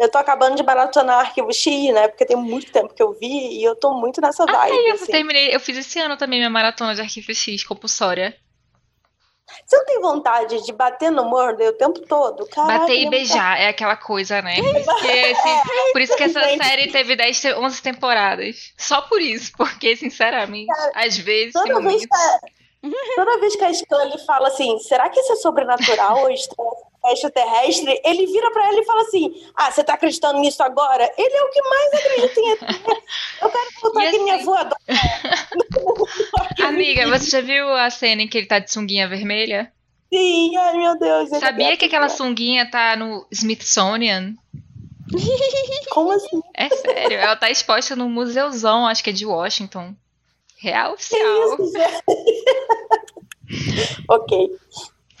Eu tô acabando de maratonar Arquivo X, né? Porque tem muito tempo que eu vi e eu tô muito nessa ah, vibe. Ah, eu assim. terminei, eu fiz esse ano também minha maratona de Arquivo X compulsória. Você não tem vontade de bater no Murder o tempo todo? Caraca, bater e beijar é aquela coisa, né? Porque, esse, é, por isso que essa série teve 10, 11 temporadas. Só por isso, porque, sinceramente, Cara, às vezes. Toda vez, que, toda vez que a Scully fala assim, será que isso é sobrenatural ou estranho? Extraterrestre, ele vira para ela e fala assim: Ah, você tá acreditando nisso agora? Ele é o que mais acredita em. Eu quero voltar aqui assim... minha voadora. Amiga, você já viu a cena em que ele tá de sunguinha vermelha? Sim, ai meu Deus. Sabia que aquela sunguinha tá no Smithsonian? Como assim? É sério, ela tá exposta no museuzão, acho que é de Washington. Real oficial. Isso, ok.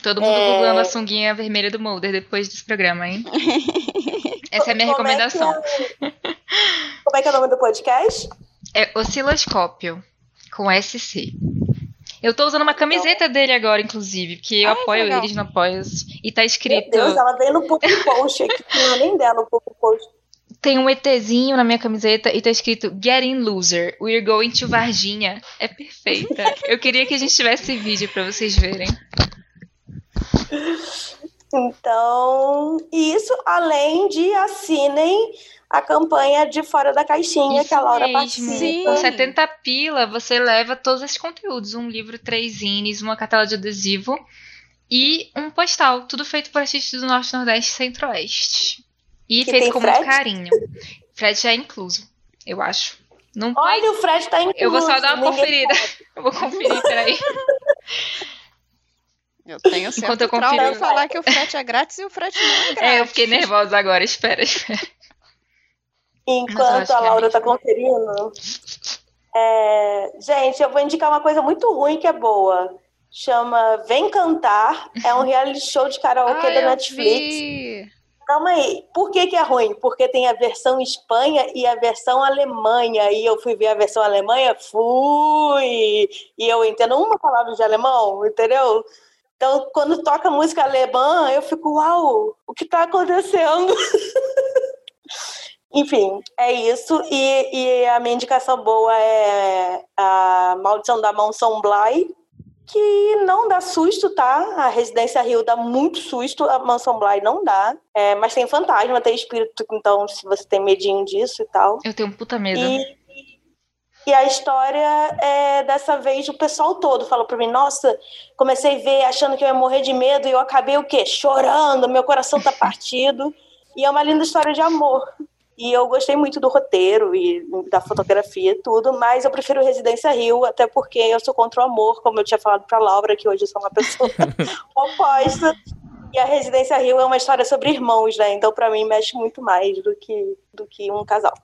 Todo mundo é... googlando a sunguinha vermelha do Mulder depois desse programa, hein? Essa é a minha Como recomendação. É que é... Como é que é o nome do podcast? É Osciloscópio, com SC. Eu tô usando uma camiseta dele agora, inclusive, porque eu Ai, apoio eles no apoio. E tá escrito. Meu Deus, ela veio no Popo Post aqui, não é nem dela o Popo Post. Tem um ETzinho na minha camiseta e tá escrito Getting Loser, We're Going to Varginha. É perfeita. Eu queria que a gente tivesse vídeo para vocês verem. Então, isso além de assinem a campanha de Fora da Caixinha, isso que a Laura mesmo. participa. Com 70 pila, você leva todos esses conteúdos. Um livro, três zines, uma cartela de adesivo e um postal. Tudo feito por artistas do Norte, Nordeste e Centro-Oeste. E que feito com frete? muito carinho. Frete é incluso, eu acho. Não Olha, o frete tá incluso. Eu vou só dar uma conferida. Eu vou conferir, peraí. Eu tenho certo Enquanto eu confiro... eu falar que o frete é grátis e o frete não é grátis. É, eu fiquei nervosa agora. Espera, espera. Enquanto a é Laura está conferindo. É... Gente, eu vou indicar uma coisa muito ruim que é boa. Chama Vem Cantar. É um reality show de karaokê ah, da Netflix. Vi. Calma aí. Por que, que é ruim? Porque tem a versão Espanha e a versão Alemanha. E eu fui ver a versão Alemanha, fui! E eu entendo uma palavra de alemão, entendeu? Então, quando toca música alemã, eu fico, uau, o que está acontecendo? Enfim, é isso. E, e, a minha indicação boa é a Maldição da Mão São Blay, que não dá susto, tá? A Residência Rio dá muito susto, a Mansão Bly não dá. É, mas tem fantasma, tem espírito, então se você tem medinho disso e tal. Eu tenho puta medo. E, e a história é dessa vez o pessoal todo falou pra mim, nossa, comecei a ver achando que eu ia morrer de medo e eu acabei o quê? Chorando, meu coração tá partido. e é uma linda história de amor. E eu gostei muito do roteiro e da fotografia e tudo, mas eu prefiro Residência Rio, até porque eu sou contra o amor, como eu tinha falado para Laura, que hoje eu sou uma pessoa oposta. E a Residência Rio é uma história sobre irmãos, né? Então, para mim, mexe muito mais do que, do que um casal.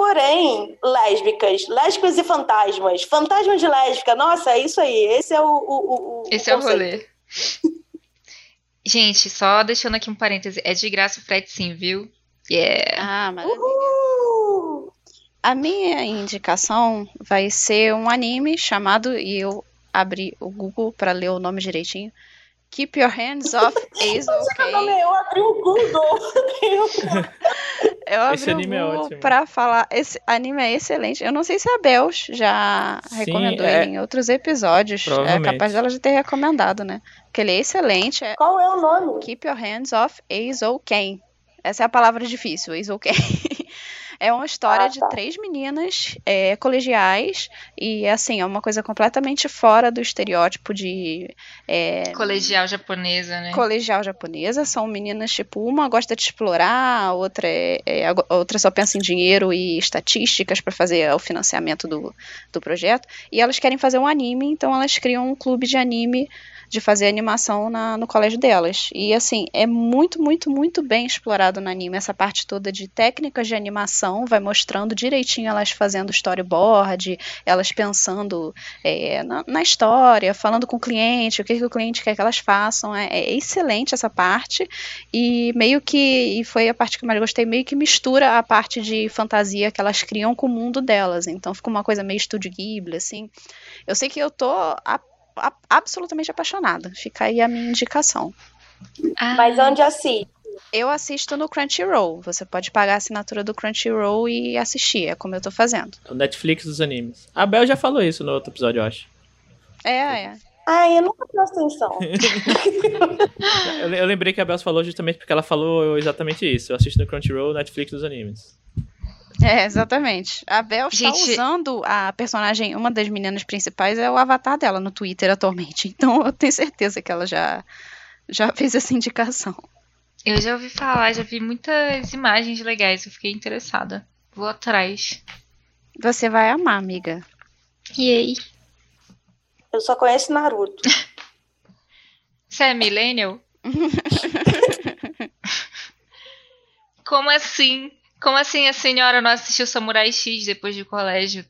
Porém, lésbicas, lésbicas e fantasmas. Fantasmas de lésbica, nossa, é isso aí. Esse é o. o, o Esse o é o rolê. Gente, só deixando aqui um parêntese, é de graça o frete sim, viu? Yeah. Ah, maravilha. Uhul. A minha indicação vai ser um anime chamado, e eu abri o Google para ler o nome direitinho. Keep Your Hands Off Ace OK. Eu abri o Google. eu abri esse anime o é Google é para falar. Esse anime é excelente. Eu não sei se a Bel já Sim, recomendou é... ele em outros episódios. É capaz dela de ter recomendado, né? Porque ele é excelente. É Qual é o nome? Keep Your Hands Off Ace OK. Essa é a palavra difícil, is okay. É uma história ah, tá. de três meninas é, colegiais e, assim, é uma coisa completamente fora do estereótipo de... É, colegial japonesa, né? Colegial japonesa. São meninas, tipo, uma gosta de explorar, a outra, é, é a outra só pensa em dinheiro e estatísticas para fazer o financiamento do, do projeto. E elas querem fazer um anime, então elas criam um clube de anime de fazer animação na, no colégio delas. E assim, é muito, muito, muito bem explorado no anime essa parte toda de técnicas de animação, vai mostrando direitinho elas fazendo storyboard, elas pensando é, na, na, história, falando com o cliente, o que, que, o cliente quer que elas façam. É, é excelente essa parte. E meio que, e foi a parte que eu mais gostei, meio que mistura a parte de fantasia que elas criam com o mundo delas. Então fica uma coisa meio estúdio Ghibli, assim. Eu sei que eu tô a absolutamente apaixonada. Fica aí a minha indicação. Ah. Mas onde assiste? Eu assisto no Crunchyroll. Você pode pagar a assinatura do Crunchyroll e assistir, é como eu tô fazendo. O Netflix dos animes. A Bel já falou isso no outro episódio, eu acho. É, é. Ai, eu nunca presto atenção. eu lembrei que a Bel falou justamente porque ela falou exatamente isso. Eu assisto no Crunchyroll, Netflix dos animes. É, exatamente. A Bel está usando a personagem, uma das meninas principais é o avatar dela no Twitter atualmente. Então eu tenho certeza que ela já, já fez essa indicação. Eu já ouvi falar, já vi muitas imagens legais, eu fiquei interessada. Vou atrás. Você vai amar, amiga. E aí? Eu só conheço Naruto. Você é millennial? Como assim? Como assim a senhora não assistiu Samurai X depois do colégio?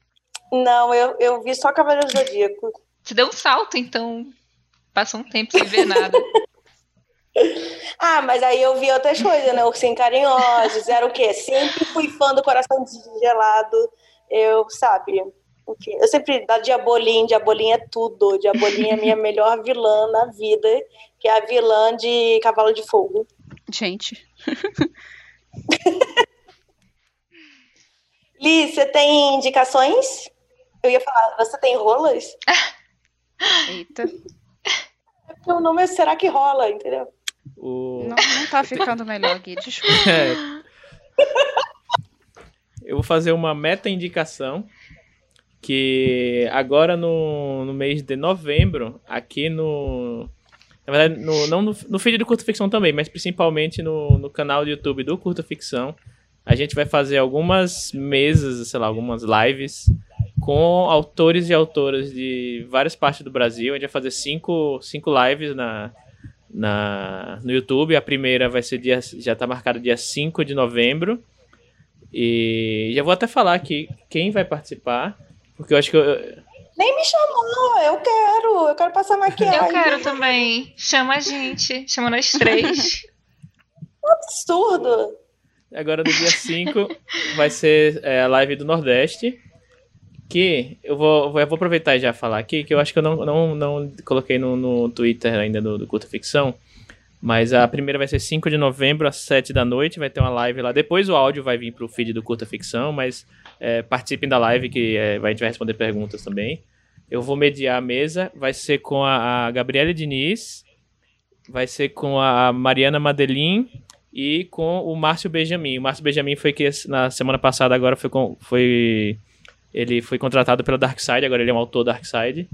Não, eu, eu vi só Cavaleiro do Zodíaco. Você deu um salto, então passou um tempo sem ver nada. ah, mas aí eu vi outras coisas, né? Ursinho Carinhosos, era o quê? Sempre fui fã do Coração Gelado. Eu, sabe, o quê? Eu sempre, da Diabolim, Diabolim é tudo. Diabolim é minha melhor vilã na vida, que é a vilã de Cavalo de Fogo. Gente. Li, você tem indicações? Eu ia falar, você tem rolas? Eita. O nome é Será que rola, entendeu? O... Não, não tá ficando melhor aqui, desculpa. É. Eu vou fazer uma meta-indicação que agora no, no mês de novembro, aqui no. Na verdade, no, não no, no feed do Curta Ficção também, mas principalmente no, no canal do YouTube do Curta Ficção, a gente vai fazer algumas mesas, sei lá, algumas lives com autores e autoras de várias partes do Brasil. A gente vai fazer cinco, cinco lives na, na, no YouTube. A primeira vai ser dia, já está marcada dia 5 de novembro. E já vou até falar aqui quem vai participar, porque eu acho que eu, nem me chamou, eu quero, eu quero passar maquiagem. Eu quero também. Chama a gente, chama nós três. absurdo. Agora no dia 5 vai ser é, a live do Nordeste. Que eu vou, eu vou aproveitar e já falar aqui, que eu acho que eu não, não, não coloquei no, no Twitter ainda do, do Curta Ficção. Mas a primeira vai ser 5 de novembro, às 7 da noite. Vai ter uma live lá. Depois o áudio vai vir pro feed do Curta Ficção, mas é, participem da live que é, a gente vai responder perguntas também. Eu vou mediar a mesa. Vai ser com a, a Gabriela Diniz, vai ser com a Mariana Madelin e com o Márcio Benjamin. O Márcio Benjamin foi que na semana passada agora foi, com, foi ele foi contratado pela Darkside, agora ele é um autor Darkside.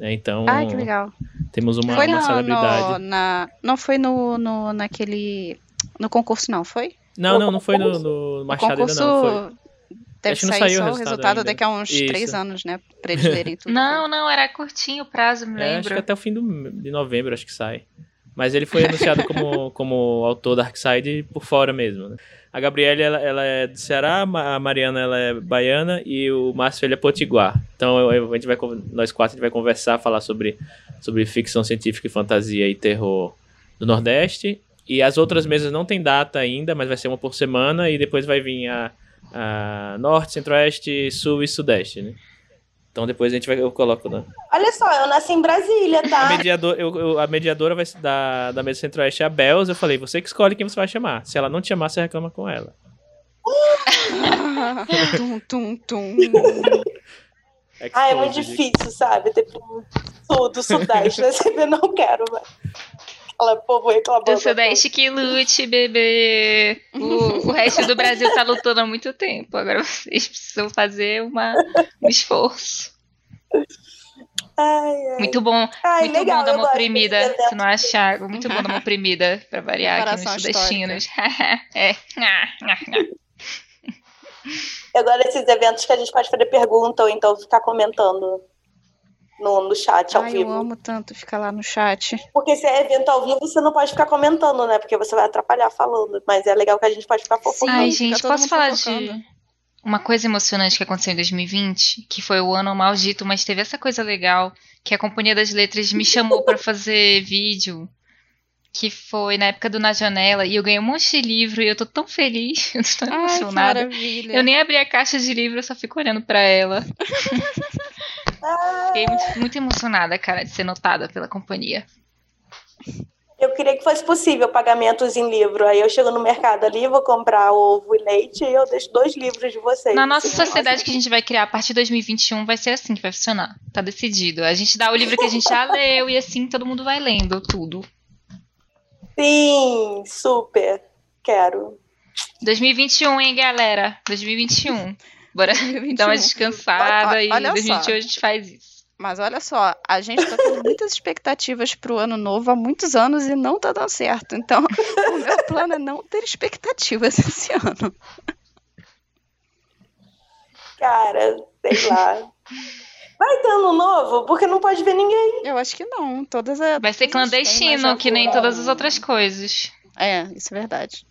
Né? Então, Ai, que legal. temos uma, Foi uma no, celebridade. no- na, não foi no, no, naquele. No concurso, não, foi? Não, não, não foi no, no O Machado concurso ainda, não. Foi. deve Acho sair saiu o só o resultado resultado daqui a uns Isso. três anos, né? Pra eles lerem tudo. Não, não, era curtinho o prazo, me É, acho lembro. que até o fim do, de novembro, acho que sai. Mas ele foi anunciado como, como autor Darkside por fora mesmo. Né? A Gabriele, ela, ela é do Ceará, a Mariana, ela é baiana e o Márcio, ele é potiguar. Então eu- a gente vai, nós quatro a gente vai conversar, falar sobre, sobre ficção científica e fantasia e terror do Nordeste. E as outras mesas não tem data ainda, mas vai ser uma por semana e depois vai vir a, a Norte, Centro-Oeste, Sul e Sudeste, né? Então depois a gente vai, eu coloco, né? Olha só, eu nasci em Brasília, A, tá? mediador, eu, eu- a mediadora vai, da, da mesa centro-oeste é a Bells. Eu falei, você que escolhe quem você vai chamar. Se ela não te chamar, você reclama com ela. tum, tum, tum. Ah, é muito difícil, sabe? Ter sul, do sudeste, né? Eu não quero, velho. Aquela povo reclamando. Do Sudeste que lute, bebê. O, o resto do Brasil tá lutando há muito tempo. Agora vocês precisam fazer uma, um esforço. Ai, ai. Muito bom. Ai, muito legal, bom dar uma oprimida, se não achar. Muito bom dar uma oprimida pra variar aqui nos sudestinos. é. Eu gosto desses eventos que a gente pode fazer pergunta ou então ficar comentando no, no chat ao Ai, eu vivo. amo tanto ficar lá no chat. Porque se é evento ao vivo, você não pode ficar comentando, né? Porque você vai atrapalhar falando. Mas é legal que a gente pode ficar fofocando. Ai, gente, posso falar fofocando. de uma coisa emocionante que aconteceu em 2020? Que foi o ano maldito, mas teve essa coisa legal que a Companhia das Letras me chamou pra fazer vídeo. Que foi na época do Na Janela, e eu ganhei um monte de livro, e eu tô tão feliz, eu tô tão Ai, que emocionada. maravilha. Eu nem abri a caixa de livro, eu só fico olhando pra ela. Ah, Fiquei muito, muito emocionada, cara, de ser notada pela companhia. eu queria que fosse possível pagamentos em livro. Aí eu chego no mercado ali, vou comprar ovo e leite e eu deixo dois livros de vocês. Na nossa sociedade que a gente vai criar a partir de 2021 vai ser assim que vai funcionar. Tá decidido. A gente dá o livro que a gente já leu e assim todo mundo vai lendo tudo. Sim, super. Quero. 2021, hein, galera? 2021. Bora 2021. dar uma descansada Olha- e olha só. 2021 a gente faz isso. Mas olha só, a gente tá tendo muitas expectativas pro ano novo há muitos anos e não tá dando certo. Então, o meu plano é não ter expectativas esse ano. Cara, sei lá. Vai ter ano novo? Porque não pode ver ninguém. Eu acho que não. Todas as. Vai ser clandestino, já que nem todas as outras coisas. É, isso é verdade.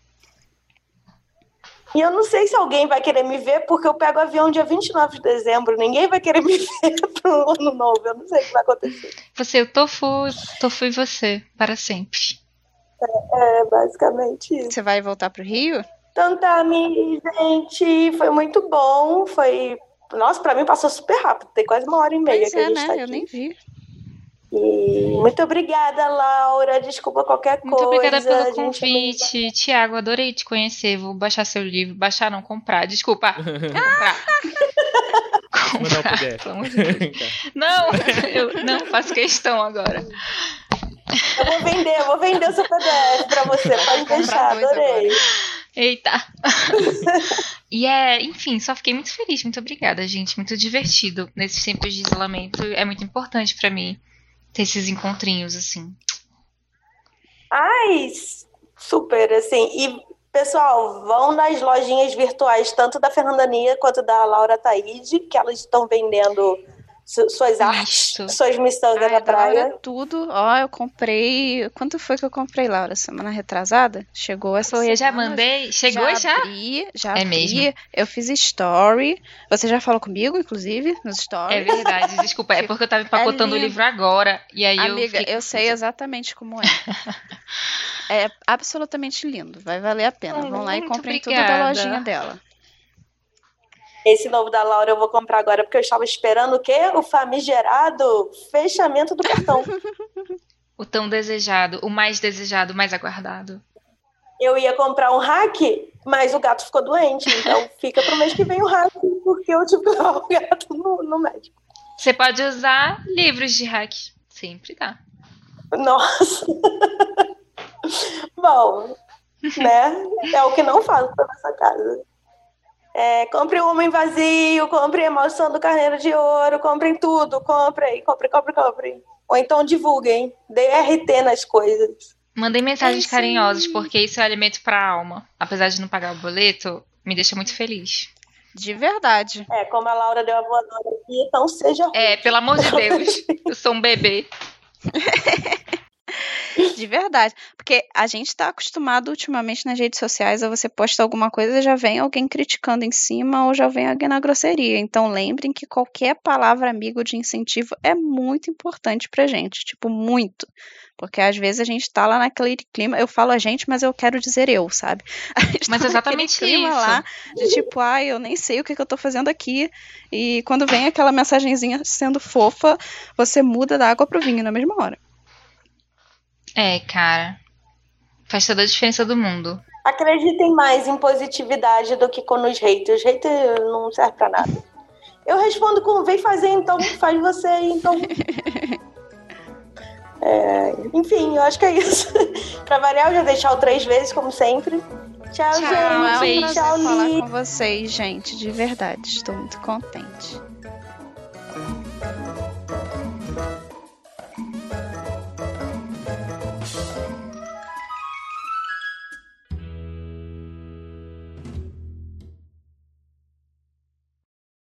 E eu não sei se alguém vai querer me ver, porque eu pego avião dia 29 de dezembro. Ninguém vai querer me ver pro ano novo. Eu não sei o que vai acontecer. Você, o Tofu, Tofu e você, para sempre. É basicamente isso. Você vai voltar pro Rio? Então tá, minha gente. Foi muito bom. Foi. Nossa, pra mim passou super rápido. Tem quase uma hora e meia Pois que a é, gente né? tá Eu aqui. nem vi. E muito obrigada, Laura. Desculpa qualquer Muito coisa. obrigada A pelo gente convite. Tiago, adorei te conhecer. Vou baixar seu livro. Baixar, não, comprar. Desculpa. Comprar. Comprar. Não, eu não faço questão agora. Eu vou vender, eu vou vender o seu PDF pra você. Pode deixar, adorei. Eita. E é, enfim, só fiquei muito feliz. Muito obrigada, gente. Muito divertido. Nesses tempos de isolamento é muito importante pra mim ter esses encontrinhos assim. Ai, super, assim. E, pessoal, vão nas lojinhas virtuais, tanto da Fernanda Nia quanto da Laura Taide, que elas estão vendendo suas artes, Misto. suas Ai, na da Laura praia. é tudo. Ó, eu comprei. Quanto foi que eu comprei, Laura? Semana retrasada? Chegou essa Foi, eu já mandei. Chegou já? Abri, já É abri. mesmo? Eu fiz story. Você já falou comigo, inclusive, nos É stories. verdade, desculpa. É porque eu tava empacotando o lindo. livro agora. E aí eu. Amiga, fiquei eu sei exatamente como é. é absolutamente lindo. Vai valer a pena. Ai, Vão lá e comprem tudo da obrigada. lojinha dela. Esse novo da Laura eu vou comprar agora, porque eu estava esperando o quê? O famigerado fechamento do cartão. O tão desejado, o mais desejado, o mais aguardado. Eu ia comprar um hack, mas o gato ficou doente. Então fica pro mês que vem o hack, porque eu tive que levar o gato no, no médico. Você pode usar livros de hack. Sempre dá. Nossa! Bom, né? É o que não faço nessa casa. É, compre o Homem Vazio, compre a Maldição do Carneiro de Ouro, comprem tudo, comprem, comprem, comprem, comprem. Ou então divulguem, dê RT nas coisas. Mandem mensagens Sim. carinhosas, porque isso é alimento pra alma. Apesar de não pagar o boleto, me deixa muito feliz. De verdade. É, como a Laura deu a voadora aqui, então seja É, pelo amor de Deus. Eu sou um bebê. De verdade. Porque a gente tá acostumado ultimamente nas redes sociais a você posta alguma coisa e já vem alguém criticando em cima ou já vem alguém na grosseria. Então lembrem que qualquer palavra amigo de incentivo é muito importante pra gente. Tipo, muito. Porque às vezes a gente tá lá naquele clima, eu falo a gente, mas eu quero dizer eu, sabe? A gente Mas tá naquele exatamente clima isso. lá de tipo, ai, eu nem sei o que, que eu tô fazendo aqui. E quando vem aquela mensagenzinha sendo fofa, você muda da água pro vinho na mesma hora. É, cara. Faz toda a diferença do mundo. Acreditem mais em positividade do que com os haters. Hater não serve pra nada. Eu respondo com vem fazer, então faz você aí, então. É, enfim, eu acho que é isso. pra variar, eu já deixar o três vezes, como sempre. Tchau, Tchau, É um gente. Tchau, falar com vocês, gente, de verdade. Estou muito contente.